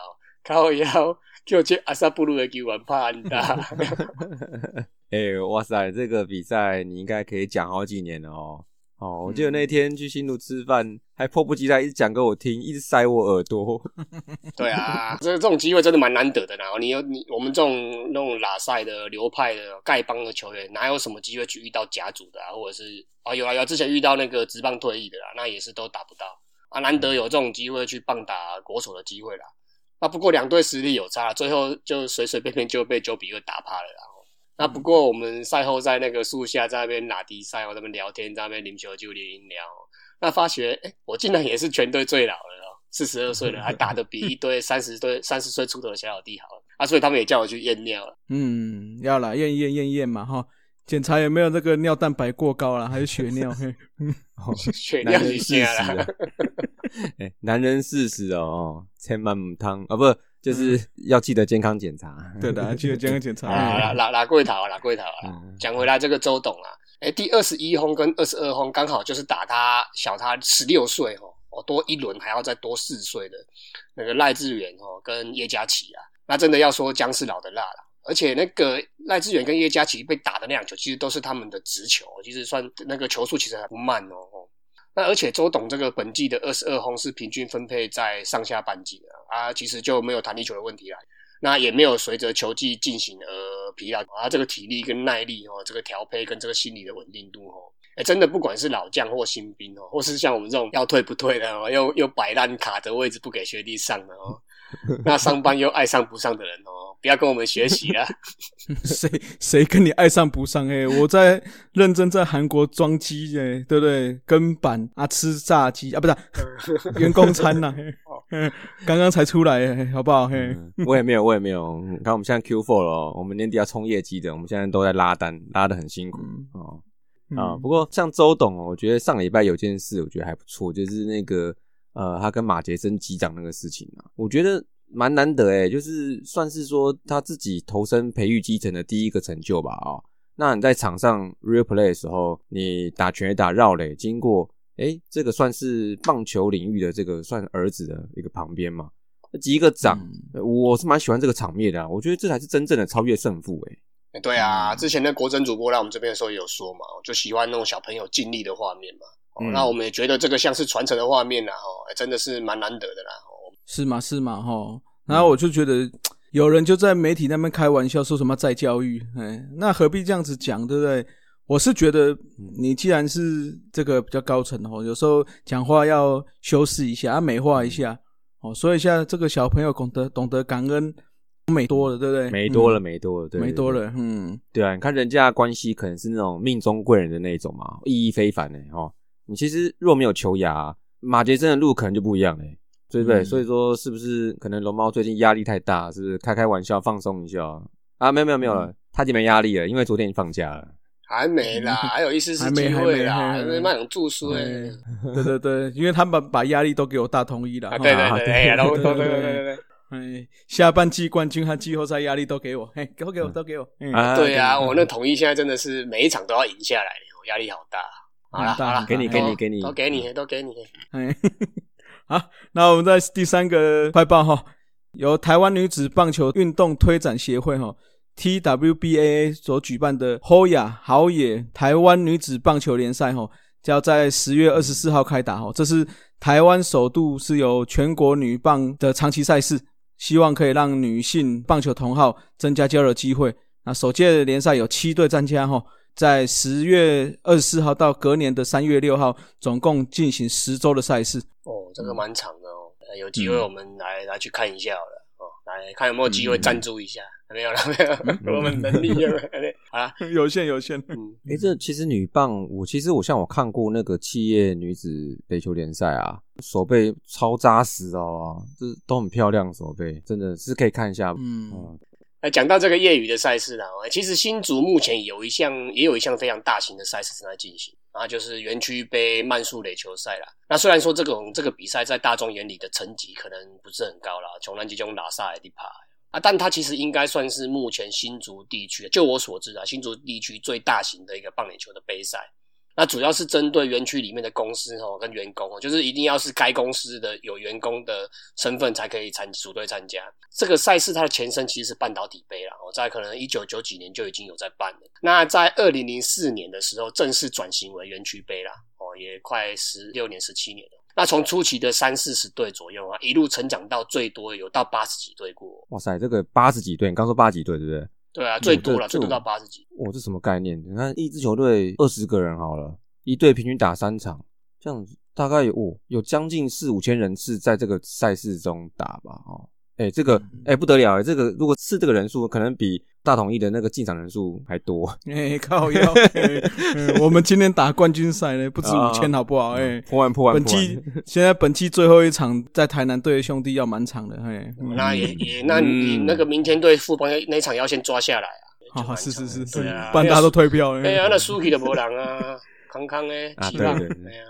靠腰就去阿萨布鲁的给玩帕安达。哎，哇塞，这个比赛你应该可以讲好几年了哦。哦，我记得那天去新路吃饭，还迫不及待一直讲给我听，一直塞我耳朵。对啊，这这种机会真的蛮难得的啦。你有你我们这种那种拉塞的流派的丐帮的球员，哪有什么机会去遇到甲组的啊？或者是啊有啊有，之前遇到那个职棒退役的啦，那也是都打不到啊。难得有这种机会去棒打国手的机会啦。那不过两队实力有差，最后就随随便便就被九比二打趴了啦。那不过我们赛后在那个树下在那边拉迪赛，我那边聊天，在那边饮酒就饮聊。那发觉，哎，我竟然也是全队最老的哦，四十二岁了，还打得比一堆三十岁、三十岁出头的小老弟好啊！所以他们也叫我去验尿了。嗯，要了，验验验验嘛哈，检查有没有这个尿蛋白过高了，还是血尿？血尿事实啊！哎，男人四十哦，千万唔汤啊，不就是要记得健康检查。对的，记得健康检查。啊，拉拉贵头啊，拉贵头啊。讲回来，这个周董啊，哎，第二十一轰跟二十二轰刚好就是打他小他十六岁哦，哦多一轮还要再多四岁的那个赖志远哦跟叶嘉琪啊，那真的要说姜是老的辣了。而且那个赖志远跟叶嘉琪被打的那两球，其实都是他们的直球，其实算那个球速其实还不慢哦。那而且周董这个本季的二十二轰是平均分配在上下半季的啊，其实就没有弹力球的问题啦。那也没有随着球技进行而疲劳啊，这个体力跟耐力哦，这个调配跟这个心理的稳定度哦，哎，真的不管是老将或新兵哦，或是像我们这种要退不退的哦，又又摆烂卡着位置不给学弟上的哦。那上班又爱上不上的人哦，不要跟我们学习啊。谁谁跟你爱上不上？哎，我在认真在韩国装机哎，对不对？跟板啊，吃炸鸡啊，不是 员工餐呐。刚刚才出来，好不好嘿？我也没有，我也没有。你看我们现在 Q four 了，我们年底要冲业绩的，我们现在都在拉单，拉的很辛苦哦。啊，不过像周董哦，我觉得上礼拜有件事，我觉得还不错，就是那个。呃，他跟马杰森击掌那个事情啊，我觉得蛮难得诶，就是算是说他自己投身培育基层的第一个成就吧啊。那你在场上 real play 的时候，你打拳也打绕垒，经过诶，这个算是棒球领域的这个算儿子的一个旁边嘛，击一个掌，我是蛮喜欢这个场面的，我觉得这才是真正的超越胜负诶。对啊，之前的国珍主播来我们这边的时候也有说嘛，就喜欢那种小朋友尽力的画面嘛。那我们也觉得这个像是传承的画面呐，哦，真的是蛮难得的啦。是吗？是吗？哈。然后我就觉得有人就在媒体那边开玩笑说什么再教育，哎，那何必这样子讲，对不对？我是觉得你既然是这个比较高层哦，有时候讲话要修饰一下，美化一下哦。所以现在这个小朋友懂得懂得感恩，美多了，对不对？美多了，美多了，对，美多了，嗯，对啊。你看人家关系可能是那种命中贵人的那种嘛，意义非凡的哈。你其实若没有球牙，马杰森的路可能就不一样嘞，对不对？所以说是不是可能龙猫最近压力太大，是不是开开玩笑放松一下啊？没有没有没有了，他已经没压力了，因为昨天已经放假了。还没啦，还有一丝丝机会啦，因为那种住宿哎。对对对，因为他们把压力都给我大统一了。对对对，都都对对对对。哎，下半季冠军和季后赛压力都给我，嘿，都给我都给我。对啊，我那统一现在真的是每一场都要赢下来，我压力好大。好了好了，给你给你给你，都给你都给你。哎，好，那我们在第三个快报哈，由台湾女子棒球运动推展协会哈 （TWBAA） 所举办的 Hoya 好野台湾女子棒球联赛哈，将在十月二十四号开打哈。这是台湾首度是由全国女棒的长期赛事，希望可以让女性棒球同好增加交流机会。那首届联赛有七队参加哈。在十月二十四号到隔年的三月六号，总共进行十周的赛事。哦，这个蛮长的哦。有机会我们来来去看一下好了。哦，来看有没有机会赞助一下。没有了，没有，我们能力有啊，有限有限。嗯，哎，这其实女棒，我其实我像我看过那个企业女子垒球联赛啊，手背超扎实哦，这都很漂亮，手背真的是可以看一下。嗯。那，讲到这个业余的赛事啦，其实新竹目前有一项，也有一项非常大型的赛事正在进行，然后就是园区杯慢速垒球赛啦。那虽然说这种这个比赛在大众眼里的成绩可能不是很高啦，穷南极中拉萨的地帕啊，但它其实应该算是目前新竹地区，就我所知啊，新竹地区最大型的一个棒垒球的杯赛。那主要是针对园区里面的公司哦，跟员工哦，就是一定要是该公司的有员工的身份才可以参组队参加这个赛事。它的前身其实是半导体杯啦，哦，在可能一九九几年就已经有在办了。那在二零零四年的时候正式转型为园区杯啦，哦，也快十六年、十七年了。那从初期的三四十队左右啊，一路成长到最多有到八十几队过。哇塞，这个八十几队，你刚说八十几队对不对？对啊，最多了，最多到八十几。我，这什么概念？你看一支球队二十个人好了，一队平均打三场，这样子大概有哦有将近四五千人次在这个赛事中打吧？哦，哎，这个哎不得了哎，这个如果是这个人数，可能比大统一的那个进场人数还多。哎，靠腰！我们今天打冠军赛呢，不止五千，好不好？哎，破万破万。本期现在本期最后一场在台南队的兄弟要满场的，哎，那也也，那你那个明天对富邦那场要先抓下来啊！好，是是是，是啊，不然大家都退票。哎呀，那输去的无人啊，康康诶，啊对对，哎呀，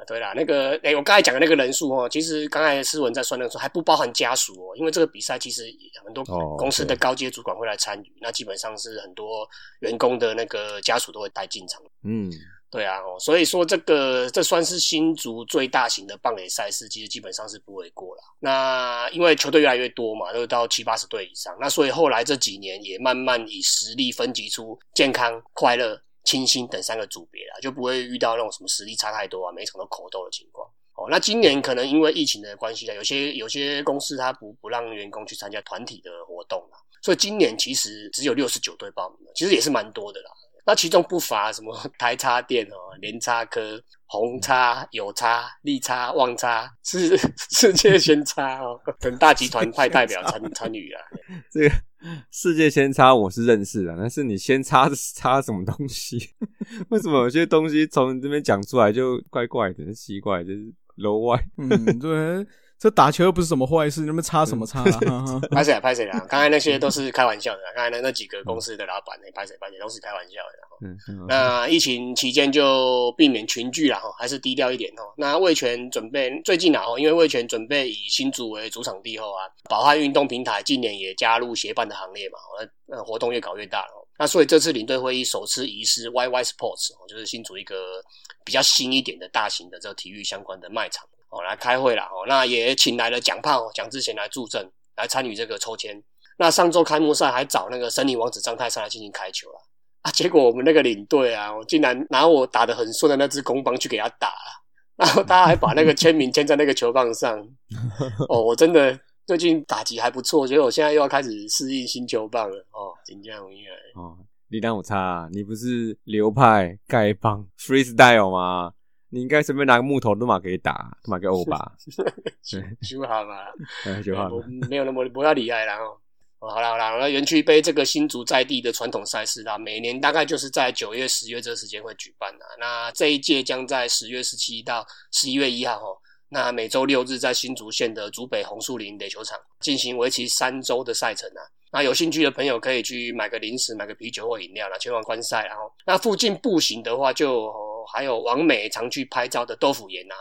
啊，对啦，那个哎，我刚才讲的那个人数哦，其实刚才思文在算那个时候还不包含家属哦，因为这个比赛其实很多公司的高阶主管会来参与，那基本上是很多员工的那个家属都会带进场。嗯，对啊，哦所以说这个这算是新竹最大型的棒垒赛事，其实基本上是不为过了。那因为球队越来越多嘛，都到七八十队以上，那所以后来这几年也慢慢以实力分级出健康、快乐。清新等三个组别啦，就不会遇到那种什么实力差太多啊，每场都口斗的情况。哦，那今年可能因为疫情的关系啊，有些有些公司它不不让员工去参加团体的活动啦，所以今年其实只有六十九队报名了，其实也是蛮多的啦。那其中不乏什么 台插电哦、联插科、红叉、有叉、利叉、旺叉、世 世界先插哦等大集团派代表参参与啊。这个 世界先插我是认识的，但是你先插插什么东西？为什么有些东西从你这边讲出来就怪怪的、奇怪，就是楼外？嗯，对。这打球又不是什么坏事，你们插什么插？拍谁啊？拍谁啊？刚才那些都是开玩笑的。刚才那那几个公司的老板，那拍谁拍谁都是开玩笑的。嗯，那疫情期间就避免群聚了哈，还是低调一点哦。那魏权准备最近啊，因为魏权准备以新竹为主场地后啊，宝汉运动平台近年也加入协办的行列嘛，那活动越搞越大了。那所以这次领队会议首次移师 YY Sports，就是新竹一个比较新一点的大型的这个体育相关的卖场。哦，来开会了哦，那也请来了蒋胖、蒋志贤来助阵，来参与这个抽签。那上周开幕赛还找那个森林王子张泰山来进行开球了啊，结果我们那个领队啊，我竟然拿我打的很顺的那只公棒去给他打，然后他还把那个签名签在那个球棒上。哦，我真的最近打击还不错，结果我现在又要开始适应新球棒了。哦，真这样厉害哦，力量我差，你不是流派丐帮 freestyle 吗？你应该随便拿个木头都马给打，马给欧巴，就好嘛，就好，没有那么不要厉害啦哦。好了好了，那园区杯这个新竹在地的传统赛事啦，每年大概就是在九月、十月这个时间会举办的。那这一届将在十月十七到十一月一号哦，那每周六日在新竹县的竹北红树林垒球场进行为期三周的赛程啊。那有兴趣的朋友可以去买个零食、买个啤酒或饮料啦，前往观赛。然后，那附近步行的话就。还有王美常去拍照的豆腐岩啊，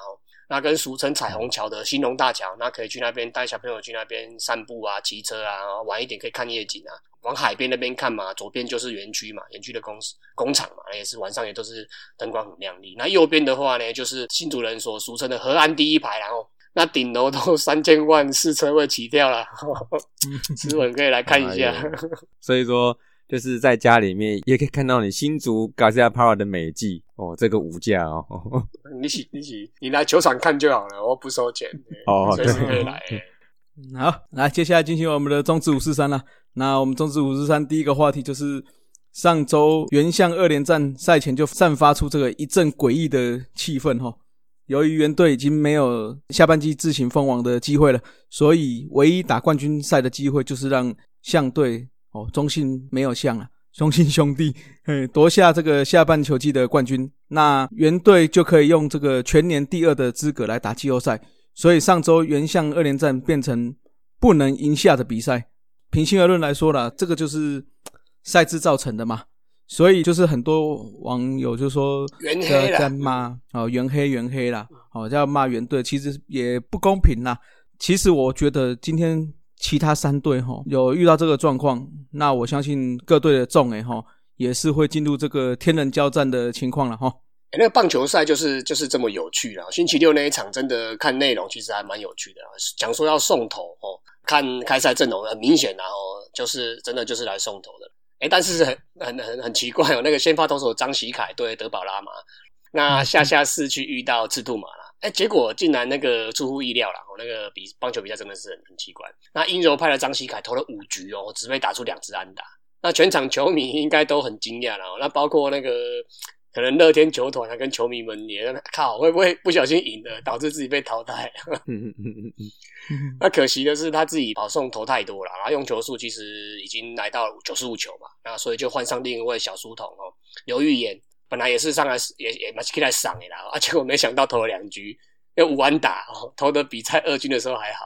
那跟俗称彩虹桥的兴隆大桥，那可以去那边带小朋友去那边散步啊、骑车啊，晚一点可以看夜景啊。往海边那边看嘛，左边就是园区嘛，园区的公司工厂嘛，也是晚上也都是灯光很亮丽。那右边的话呢，就是新主人所俗称的河岸第一排，然后那顶楼都三千万试车位起跳了，斯文可以来看一下。所以说。就是在家里面也可以看到你新竹 Garcia Power 的美技哦，这个五价哦，你起你起你来球场看就好了，我不收钱 哦，随时可以来。好，来接下来进行我们的中职五四三了。那我们中职五四三第一个话题就是上周原相二连战赛前就散发出这个一阵诡异的气氛哈。由于原队已经没有下半季自行封王的机会了，所以唯一打冠军赛的机会就是让相队。哦，中信没有像啊，中信兄弟，嘿，夺下这个下半球季的冠军，那原队就可以用这个全年第二的资格来打季后赛。所以上周原相二连战变成不能赢下的比赛。平心而论来说啦，这个就是赛制造成的嘛。所以就是很多网友就说在在骂哦，原黑原黑啦，哦，要骂原队，其实也不公平啦。其实我觉得今天。其他三队哈有遇到这个状况，那我相信各队的众诶哈也是会进入这个天人交战的情况了哈。那个棒球赛就是就是这么有趣了。星期六那一场真的看内容其实还蛮有趣的，讲说要送头哦，看开赛阵容很明显然后就是真的就是来送头的。哎，但是很很很很奇怪哦，那个先发投手张喜凯对德保拉嘛，那下下四去遇到赤兔马。哎，结果竟然那个出乎意料了，我那个比棒球比赛真的是很很奇怪。那阴柔派的张熙凯投了五局哦，只被打出两支安打。那全场球迷应该都很惊讶了。那包括那个可能乐天球团啊，跟球迷们也靠，会不会不小心赢了，导致自己被淘汰？那可惜的是他自己保送投太多了，然后用球数其实已经来到九十五球嘛，那所以就换上另一位小书童哦，刘玉言。本来也是上来也也蛮起来赏的啦，而且我没想到投了两局，要五安打哦，投的比赛二军的时候还好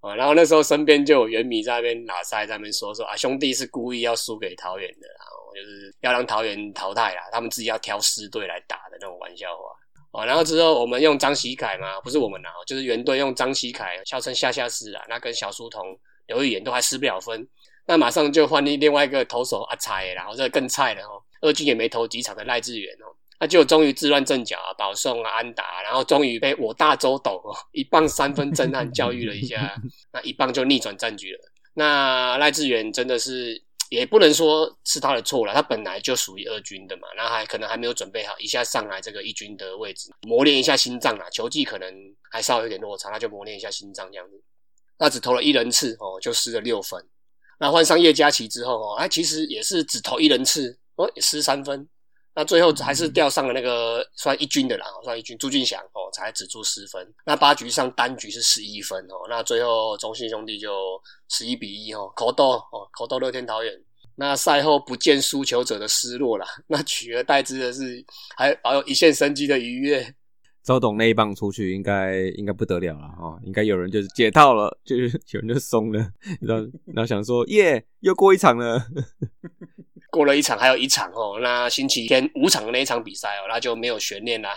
啊。然后那时候身边就有原米在那边拉塞在那边说说啊，兄弟是故意要输给桃园的，然后就是要让桃园淘汰啦，他们自己要挑师队来打的那种玩笑话。哦，然后之后我们用张喜凯嘛，不是我们啦，就是原队用张喜凯，笑称下下师啊，那跟小书童、刘玉言都还失不了分，那马上就换另另外一个投手阿菜啦，或者更菜了哦，二军也没投几场的赖志远哦，那就终于自乱阵脚啊，保送啊安打，然后终于被我大周董哦一棒三分震撼教育了一下，那一棒就逆转战局了。那赖志远真的是。也不能说是他的错了，他本来就属于二军的嘛，那还可能还没有准备好，一下上来这个一军的位置，磨练一下心脏啊。球技可能还稍微有点落差，那就磨练一下心脏这样子。那只投了一人次哦，就失了六分。那换上叶佳琪之后哦，哎，其实也是只投一人次哦，也失三分。那最后还是调上了那个算一军的啦，算一军朱俊祥哦，才只出十分。那八局上单局是十一分哦，那最后中信兄弟就十一比一哦，口斗哦，口斗乐天桃园。那赛后不见输球者的失落啦，那取而代之的是还保有一线生机的愉悦。周董那一棒出去，应该应该不得了了哦，应该有人就是解套了，就是有人就松了，然后然后想说耶，又过一场了。过了一场，还有一场哦。那星期天五场的那一场比赛哦，那就没有悬念啦。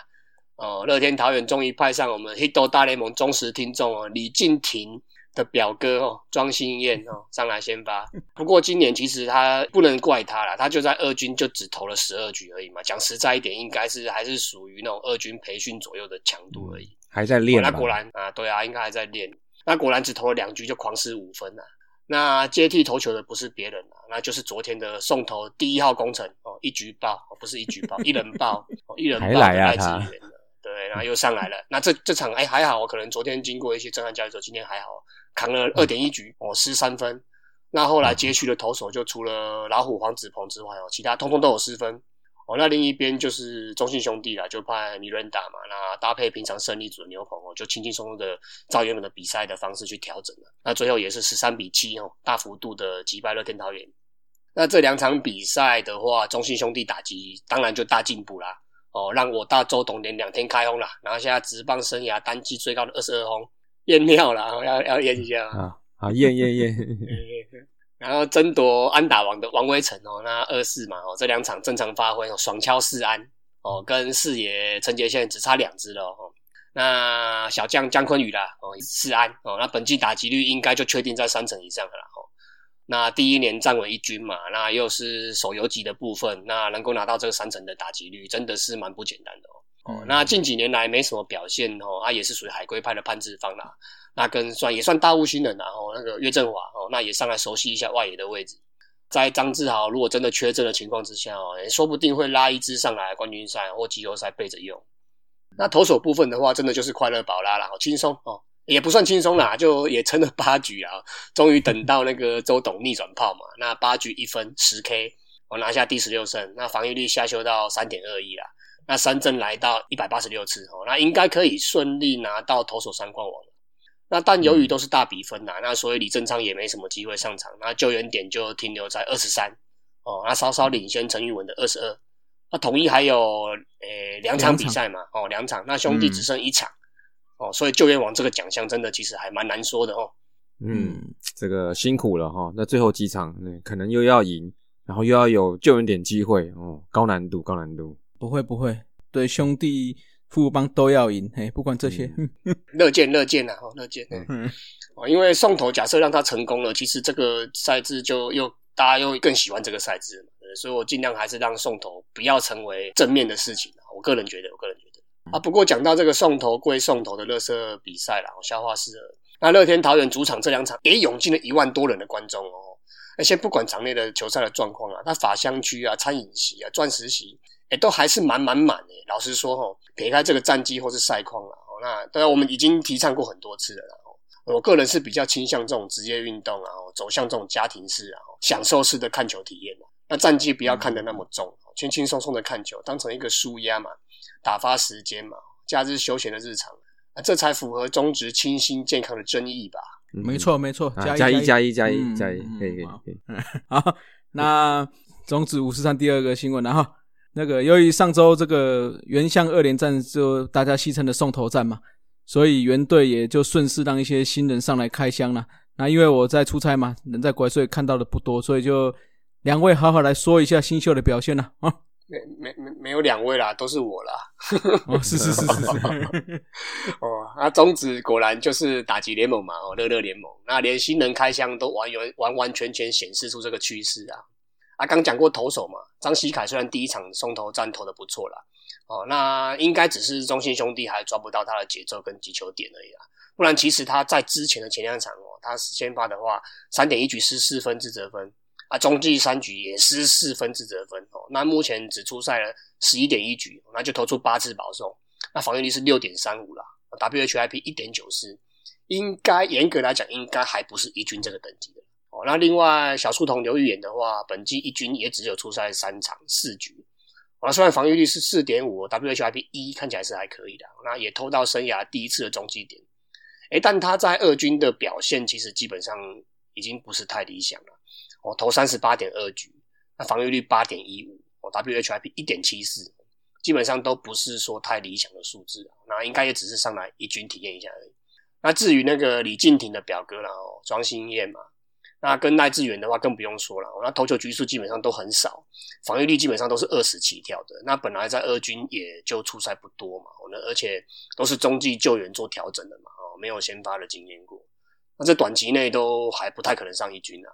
哦，乐天桃园终于派上我们黑道大联盟忠实听众哦，李敬亭的表哥哦，庄心燕哦，上来先发。不过今年其实他不能怪他啦，他就在二军就只投了十二局而已嘛。讲实在一点，应该是还是属于那种二军培训左右的强度而已，还在练。那果然啊，对啊，应该还在练。那果然只投了两局就狂失五分了。那接替投球的不是别人啊，那就是昨天的送投第一号工程哦，一局爆不是一局爆，一人爆，一人爆赖志源对，然后又上来了。那这这场哎还好，可能昨天经过一些震撼教育之后，今天还好，扛了二点一局哦，失三分。那后来接续的投手就除了老虎黄子鹏之外哦，其他通通都有失分。哦，那另一边就是中信兄弟啦，就派米伦达嘛，那搭配平常胜利组的牛棚哦，就轻轻松松的照原本的比赛的方式去调整了。那最后也是十三比七哦，大幅度的击败乐天桃园。那这两场比赛的话，中信兄弟打击当然就大进步啦。哦，让我大周董连两天开轰啦，然后现在职棒生涯单季最高的二十二轰，验尿了，要要验一下啊，好验验验。然后争夺安打王的王威成哦，那二四嘛哦，这两场正常发挥哦，爽敲四安哦，跟四爷陈杰宪只差两支了哦。那小将姜坤宇啦哦，四安哦，那本季打击率应该就确定在三成以上的啦哦。那第一年站稳一军嘛，那又是手游级的部分，那能够拿到这个三成的打击率，真的是蛮不简单的哦。哦，那近几年来没什么表现哦，他也是属于海归派的潘志芳啦。那跟算也算大物新人然后那个岳振华哦，那也上来熟悉一下外野的位置。在张志豪如果真的缺阵的情况之下哦，说不定会拉一支上来冠军赛或季后赛备着用。那投手部分的话，真的就是快乐宝拉了，好轻松哦，也不算轻松啦，就也撑了八局啊，终于等到那个周董逆转炮嘛。那八局一分十 K，我拿下第十六胜，那防御率下修到三点二一啦。那三振来到一百八十六次哦，那应该可以顺利拿到投手三冠王。那但由于都是大比分呐，那所以李正昌也没什么机会上场，那救援点就停留在二十三哦，那稍稍领先陈玉文的二十二。那统一还有诶两场比赛嘛，哦两场，那兄弟只剩一场哦，所以救援王这个奖项真的其实还蛮难说的哦。嗯，这个辛苦了哈，那最后几场可能又要赢，然后又要有救援点机会哦，高难度高难度。不会不会，对兄弟。富邦都要赢，嘿，不管这些，乐见乐见呐，哦，乐见，嗯，哦，因为送头假设让他成功了，其实这个赛制就又大家又更喜欢这个赛制，所以我尽量还是让送头不要成为正面的事情我个人觉得，我个人觉得。啊，不过讲到这个送头归送头的乐色比赛啦，我消化是那乐天桃园主场这两场也涌进了一万多人的观众哦，而且不管场内的球赛的状况啊，那法香区啊、餐饮席啊、钻石席。都还是满满满的。老实说，哈，撇开这个战绩或是赛况了，那当然我们已经提倡过很多次了。我个人是比较倾向这种职业运动啊，走向这种家庭式啊，享受式的看球体验那战绩不要看得那么重，轻轻松松的看球，当成一个舒压嘛，打发时间嘛，假日休闲的日常，啊，这才符合中职清新健康的真意吧？没错，没错，加一加一加一加一，可以可以可以。好，那中职五十三第二个新闻，然后。那个由于上周这个原相二连战就大家戏称的送头战嘛，所以原队也就顺势让一些新人上来开箱了。那因为我在出差嘛，人在拐，所以看到的不多，所以就两位好好来说一下新秀的表现了啊。没没没没有两位啦，都是我啦。哦，是是是是是。哦，那中指果然就是打击联盟嘛，哦，乐乐联盟。那连新人开箱都完完完完全全显示出这个趋势啊。啊，刚讲过投手嘛，张喜凯虽然第一场松投战投的不错啦，哦，那应该只是中信兄弟还抓不到他的节奏跟击球点而已啦。不然其实他在之前的前两场哦，他先发的话，三点一局失四分自责分。啊，中继三局也失四分自责分哦。那目前只出赛了十一点一局，那就投出八次保送，那防御率是六点三五啦，WHIP 一点九四，应该严格来讲，应该还不是一军这个等级的哦。那另外小树童刘玉演的话，本季一军也只有出赛三场四局，那虽然防御率是四点五，WHIP 一看起来是还可以的，那也偷到生涯第一次的中继点，诶，但他在二军的表现其实基本上已经不是太理想了。哦，投三十八点二局，那防御率八点一五，哦，WHIP 一点七四，基本上都不是说太理想的数字啊。那应该也只是上来一军体验一下而已。那至于那个李敬廷的表哥啦，哦，庄心燕嘛，那跟赖志远的话更不用说了。那投球局数基本上都很少，防御率基本上都是二十起跳的。那本来在二军也就出赛不多嘛，那而且都是中继救援做调整的嘛，哦，没有先发的经验过。那这短期内都还不太可能上一军啊。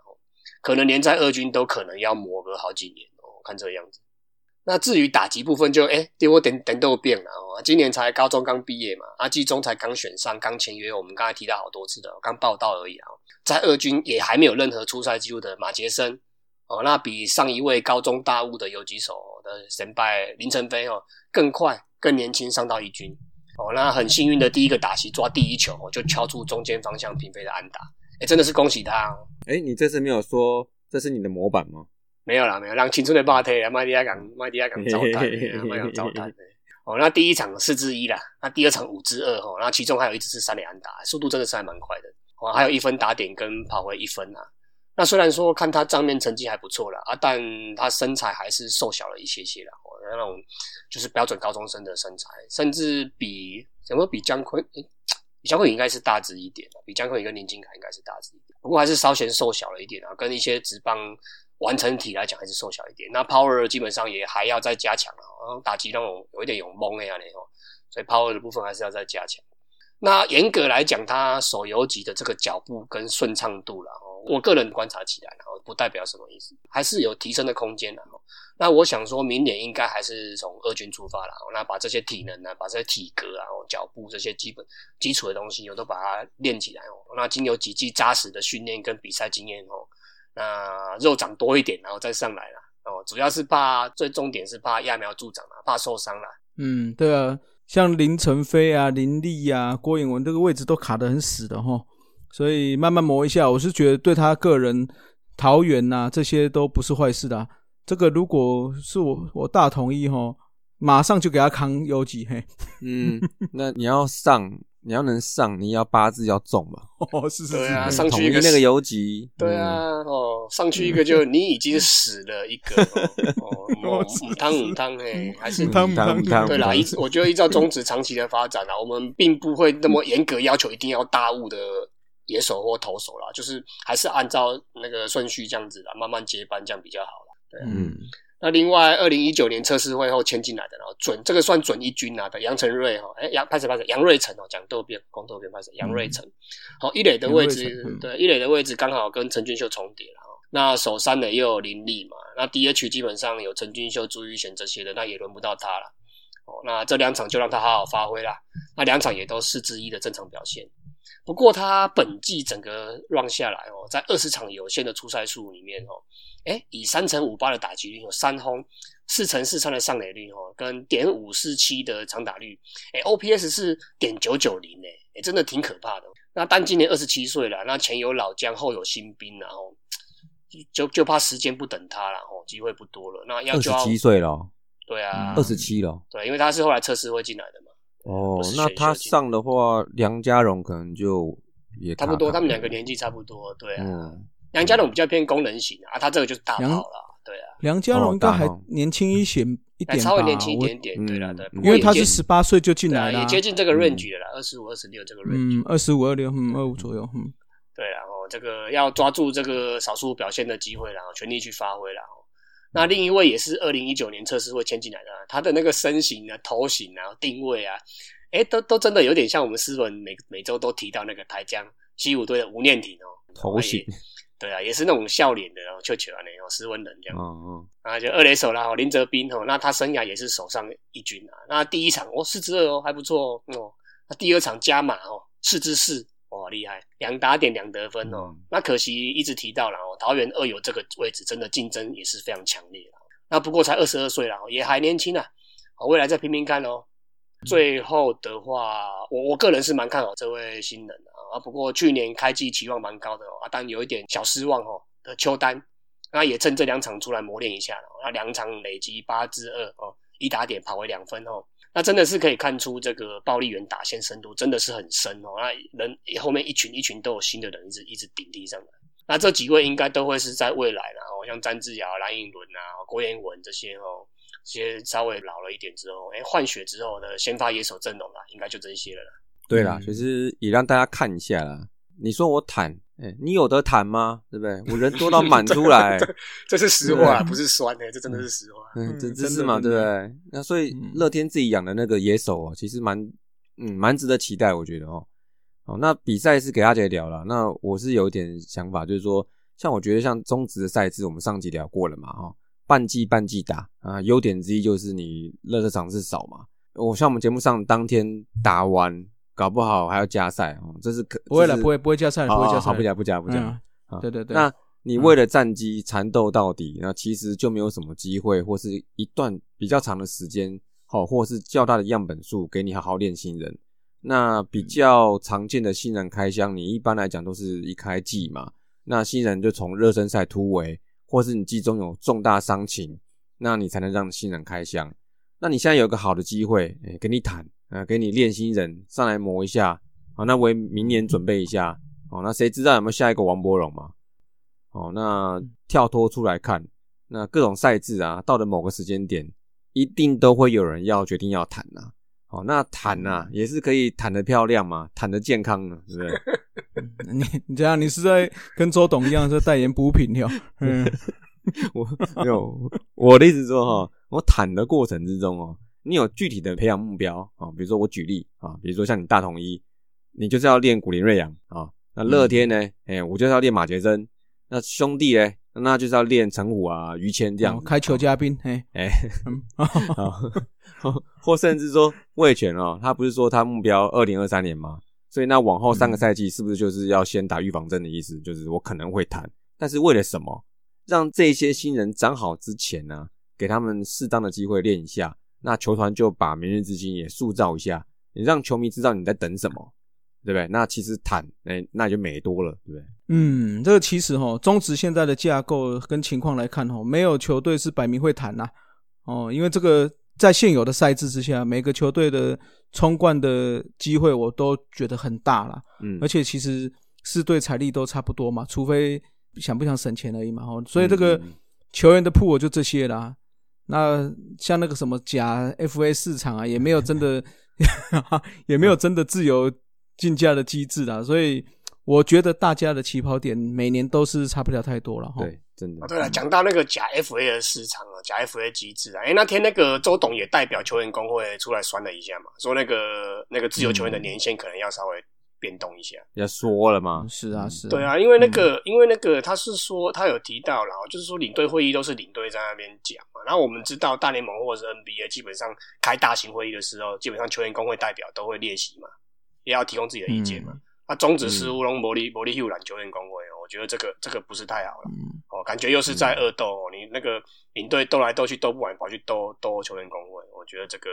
可能连在二军都可能要磨个好几年哦，看这个样子。那至于打击部分，就哎，对我等等都变了哦。今年才高中刚毕业嘛，阿季中才刚选上，刚签约。我们刚才提到好多次的，刚报道而已啊。在二军也还没有任何出赛记录的马杰森哦，那比上一位高中大物的游击手的神拜林晨飞哦更快、更年轻上到一军哦。那很幸运的第一个打席抓第一球，就敲出中间方向平飞的安打。哎，真的是恭喜他哦！哎，你这次没有说这是你的模板吗？没有啦，没有让青春的霸体啊，麦迪亚港，麦迪亚港招待，麦港招待。哦，那第一场四支一啦，那第二场五支二哈，那其中还有一支是三连安打，速度真的是还蛮快的。哦，还有一分打点跟跑回一分啊。那虽然说看他账面成绩还不错了啊，但他身材还是瘦小了一些些了。哦，那种就是标准高中生的身材，甚至比怎么比姜昆？比江坤应该是大只一点比姜昆跟林金凯应该是大只一点，不过还是稍显瘦小了一点啊，跟一些直棒完成体来讲还是瘦小一点。那 power 基本上也还要再加强啊，打击那种有一点有懵那样的哦，所以 power 的部分还是要再加强。那严格来讲，他手游级的这个脚步跟顺畅度了哦，我个人观察起来，然后不代表什么意思，还是有提升的空间的哦。那我想说明年应该还是从二军出发了，那把这些体能呢，把这些体格啊、脚步这些基本基础的东西，我都把它练起来哦。那经有几季扎实的训练跟比赛经验哦，那肉长多一点，然后再上来了哦。主要是怕最重点是怕揠苗助长啊，怕受伤了。嗯，对啊。像林晨飞啊、林立啊、郭颖文这个位置都卡得很死的哈，所以慢慢磨一下，我是觉得对他个人桃园呐这些都不是坏事的。这个如果是我，我大同意哈，马上就给他扛游击嘿。嗯，那你要上。你要能上，你要八字要重嘛？哦，是是是啊，上去一个那个游击，对啊，哦，上去一个就 你已经死了一个，哦，母汤母汤哎，还是汤汤汤，对啦，依我觉得依照中职长期的发展啊，我们并不会那么严格要求一定要大物的野手或投手啦，就是还是按照那个顺序这样子啦，慢慢接班这样比较好啦。对，嗯。那另外，二零一九年测试会后签进来的，然后准这个算准一军啊的杨成瑞哈，哎杨拍始拍始杨瑞成哦，讲豆边光豆边拍始杨瑞成，好一垒的位置对一垒的位置刚好跟陈俊秀重叠了哈。那首三垒又有林立嘛，那 DH 基本上有陈俊秀、朱玉贤这些的，那也轮不到他了。哦，那这两场就让他好好发挥啦。那两场也都四之一的正常表现。不过他本季整个 run 下来哦，在二十场有限的出赛数里面哦。哎，以三乘五八的打击率，有三轰，四乘四三的上垒率哦，跟点五四七的长打率，哎，OPS 是点九九零哎，哎，真的挺可怕的。那但今年二十七岁了，那前有老将，后有新兵，然后就就怕时间不等他了哦，机会不多了。那要二十七岁了，对啊，二十七了，对，因为他是后来测试会进来的嘛。哦，那他上的话，梁家荣可能就也差不多，他们两个年纪差不多，对啊。梁家龙比较偏功能型啊，他这个就是大炮了，对啊。梁家龙应该还年轻一些一点吧，稍微年轻一点点，对了，对。因为他是十八岁就进来了，也接近这个 range 的了，二十五、二十六这个 range，嗯，二十五、二六，嗯，二五左右，嗯。对，然后这个要抓住这个少数表现的机会然后全力去发挥然后那另一位也是二零一九年测试会签进来的，他的那个身形啊、头型啊、定位啊，哎，都都真的有点像我们斯文每每周都提到那个台江西武队的吴念婷哦，头型。对啊，也是那种笑脸的，然后球球啊，那种斯文人这样。嗯嗯。啊，就二垒手啦，林哲斌哦，那他生涯也是手上一军啊。那第一场哦，四支二哦，还不错哦。那第二场加码哦，四支四，哇，厉害，两打点两得分哦。那可惜一直提到了哦，桃园二友这个位置真的竞争也是非常强烈了。那不过才二十二岁了，也还年轻啊，未来再拼拼看哦。最后的话，我我个人是蛮看好这位新人的啊。啊不过去年开季期望蛮高的哦，但有一点小失望哦的邱丹，那也趁这两场出来磨练一下了。那两场累积八支二哦，一打点跑回两分哦，那真的是可以看出这个暴力员打线深度真的是很深哦。那人后面一群一群都有新的人一直一直顶替上来，那这几位应该都会是在未来然后像詹志尧、蓝盈伦啊、郭彦文这些哦。这些稍微老了一点之后，哎，换血之后的先发野手阵容啦，应该就这些了。对啦，其实也让大家看一下啦。你说我坦，哎，你有得坦吗？对不对？我人多到满出来，这是实话，不是酸的，这真的是实话。嗯，这这是嘛，对不对？那所以乐天自己养的那个野手哦，其实蛮嗯蛮值得期待，我觉得哦。哦，那比赛是给大家聊了，那我是有点想法，就是说，像我觉得像中职的赛制，我们上集聊过了嘛，哈。半季半季打啊，优点之一就是你热的场次少嘛。我像我们节目上当天打完，搞不好还要加赛哦，这是可不会了，不会不会加赛，不会加赛，不加不加不加。对对对。那你为了战绩缠斗到底，那其实就没有什么机会，或是一段比较长的时间，好，或是较大的样本数给你好好练新人。那比较常见的新人开箱，你一般来讲都是一开季嘛，那新人就从热身赛突围。或是你季中有重大伤情，那你才能让新人开箱。那你现在有个好的机会，哎，跟你谈，呃，给你练新人上来磨一下，好，那为明年准备一下，哦，那谁知道有没有下一个王柏荣嘛？哦，那跳脱出来看，那各种赛制啊，到了某个时间点，一定都会有人要决定要谈呐。哦，那谈呐，也是可以谈的漂亮嘛，谈的健康呢，是不是？你 你这样，你是在跟周董一样在代言补品哟？嗯，我没有，我的意思说哈，我谈的过程之中哦，你有具体的培养目标啊，比如说我举例啊，比如说像你大统一，你就是要练古林瑞阳啊，那乐天呢，哎，我就是要练马杰森，那兄弟呢？那就是要练陈虎啊、于谦这样开球嘉宾，哎哎，或甚至说魏权哦，他不是说他目标二零二三年吗？所以那往后三个赛季是不是就是要先打预防针的意思？就是我可能会谈，但是为了什么？让这些新人长好之前呢，给他们适当的机会练一下，那球团就把明日之星也塑造一下，你让球迷知道你在等什么。对不对？那其实谈，哎，那就美多了，对不对？嗯，这个其实哈，中职现在的架构跟情况来看哈，没有球队是摆明会谈呐。哦，因为这个在现有的赛制之下，每个球队的冲冠的机会我都觉得很大了。嗯，而且其实四队财力都差不多嘛，除非想不想省钱而已嘛。哦，所以这个球员的铺我就这些啦。那像那个什么假 FA 市场啊，也没有真的，也没有真的自由。竞价的机制啦，所以我觉得大家的起跑点每年都是差不了太多了哈。对，真的。对了，讲到那个假 FA 的市场啊，假 FA 机制啊，哎，那天那个周董也代表球员工会出来酸了一下嘛，说那个那个自由球员的年限可能要稍微变动一下。要说了吗？是啊，是。对啊，因为那个，因为那个他是说他有提到然后就是说领队会议都是领队在那边讲嘛，然后我们知道大联盟或者是 NBA 基本上开大型会议的时候，基本上球员工会代表都会列席嘛。也要提供自己的意见嘛？那中止是乌龙伯利伯利休兰球员工会哦，我觉得这个这个不是太好了哦，感觉又是在恶斗。你那个领队斗来斗去斗不完，跑去斗斗球员工会，我觉得这个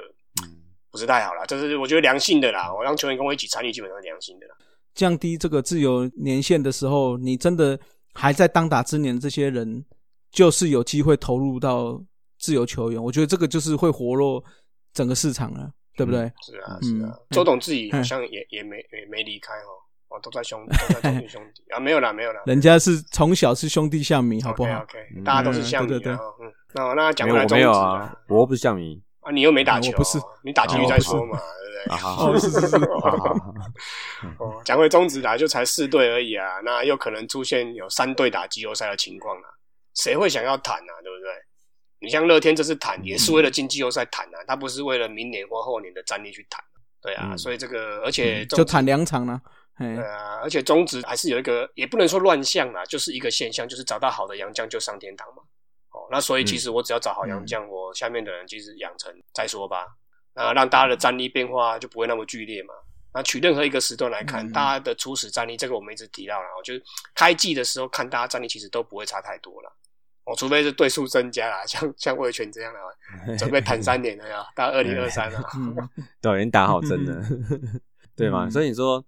不是太好了。这是我觉得良性的啦，我让球员跟我一起参与，基本上是良性的啦。降低这个自由年限的时候，你真的还在当打之年，这些人就是有机会投入到自由球员。我觉得这个就是会活络整个市场了。对不对？是啊，是啊。周董自己好像也也没也没离开哦，哦，都在兄都在兄弟兄弟啊，没有啦，没有啦。人家是从小是兄弟相迷，好不好？OK，大家都是相迷啊。嗯，那那讲回来，没有啊，我不是相迷啊，你又没打球，不是你打进去再说嘛，对不对？好，是是是。哦，讲回中职打，就才四队而已啊，那又可能出现有三队打季后赛的情况啊，谁会想要谈啊？对不对？你像乐天这次谈也是为了进季后赛谈啊，他不是为了明年或后年的战力去谈。对啊，所以这个而且就谈两场呢。对啊，而且中职还是有一个，也不能说乱象啦，就是一个现象，就是找到好的洋将就上天堂嘛。哦，那所以其实我只要找好洋将，我下面的人其实养成再说吧。那，让大家的战力变化就不会那么剧烈嘛。那取任何一个时段来看，大家的初始战力，这个我们一直提到了，就是开季的时候看大家战力其实都不会差太多了。哦，除非是对数增加啦，像像魏权这样的，准备谈三年了呀，到二零二三了 都已经打好针了，对吗？所以你说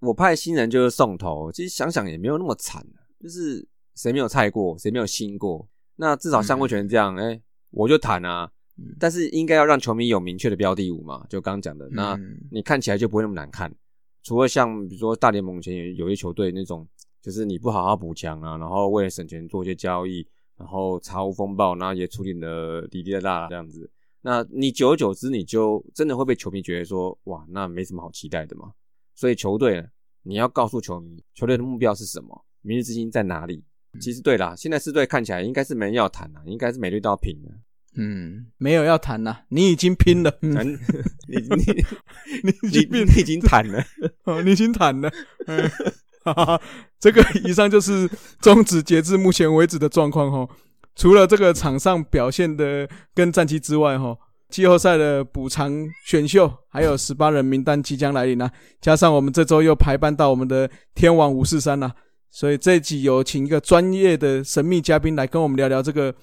我派新人就是送头，其实想想也没有那么惨就是谁没有菜过，谁没有新过，那至少像魏权这样，哎，我就谈啊。但是应该要让球迷有明确的标的物嘛，就刚刚讲的，那你看起来就不会那么难看。除了像比如说大联盟前有有些球队那种，就是你不好好补强啊，然后为了省钱做一些交易。然后财务风暴，然后也处理的滴滴答答这样子，那你久而久之，你就真的会被球迷觉得说，哇，那没什么好期待的嘛。所以球队，你要告诉球迷，球队的目标是什么，明日之星在哪里。其实对啦，现在四队看起来应该是没人要谈了，应该是每队都要拼了。嗯，没有要谈了，你已经拼了，你你你你你已经谈了，哦，你已经谈了。这个以上就是终止截至目前为止的状况哈。除了这个场上表现的跟战绩之外哈，季后赛的补偿选秀还有十八人名单即将来临啊。加上我们这周又排班到我们的天王五四三了，所以这一集有请一个专业的神秘嘉宾来跟我们聊聊这个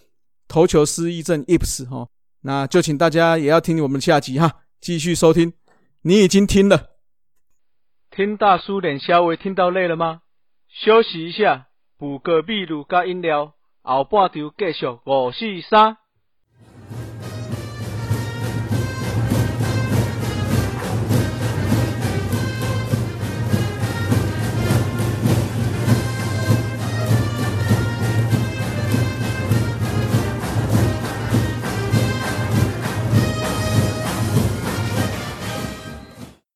投球失忆症 ips 哈。那就请大家也要听我们下集哈，继续收听。你已经听了。听大叔连小伟听到累了吗？休息一下，补个秘鲁加饮料，后半场继续五四三。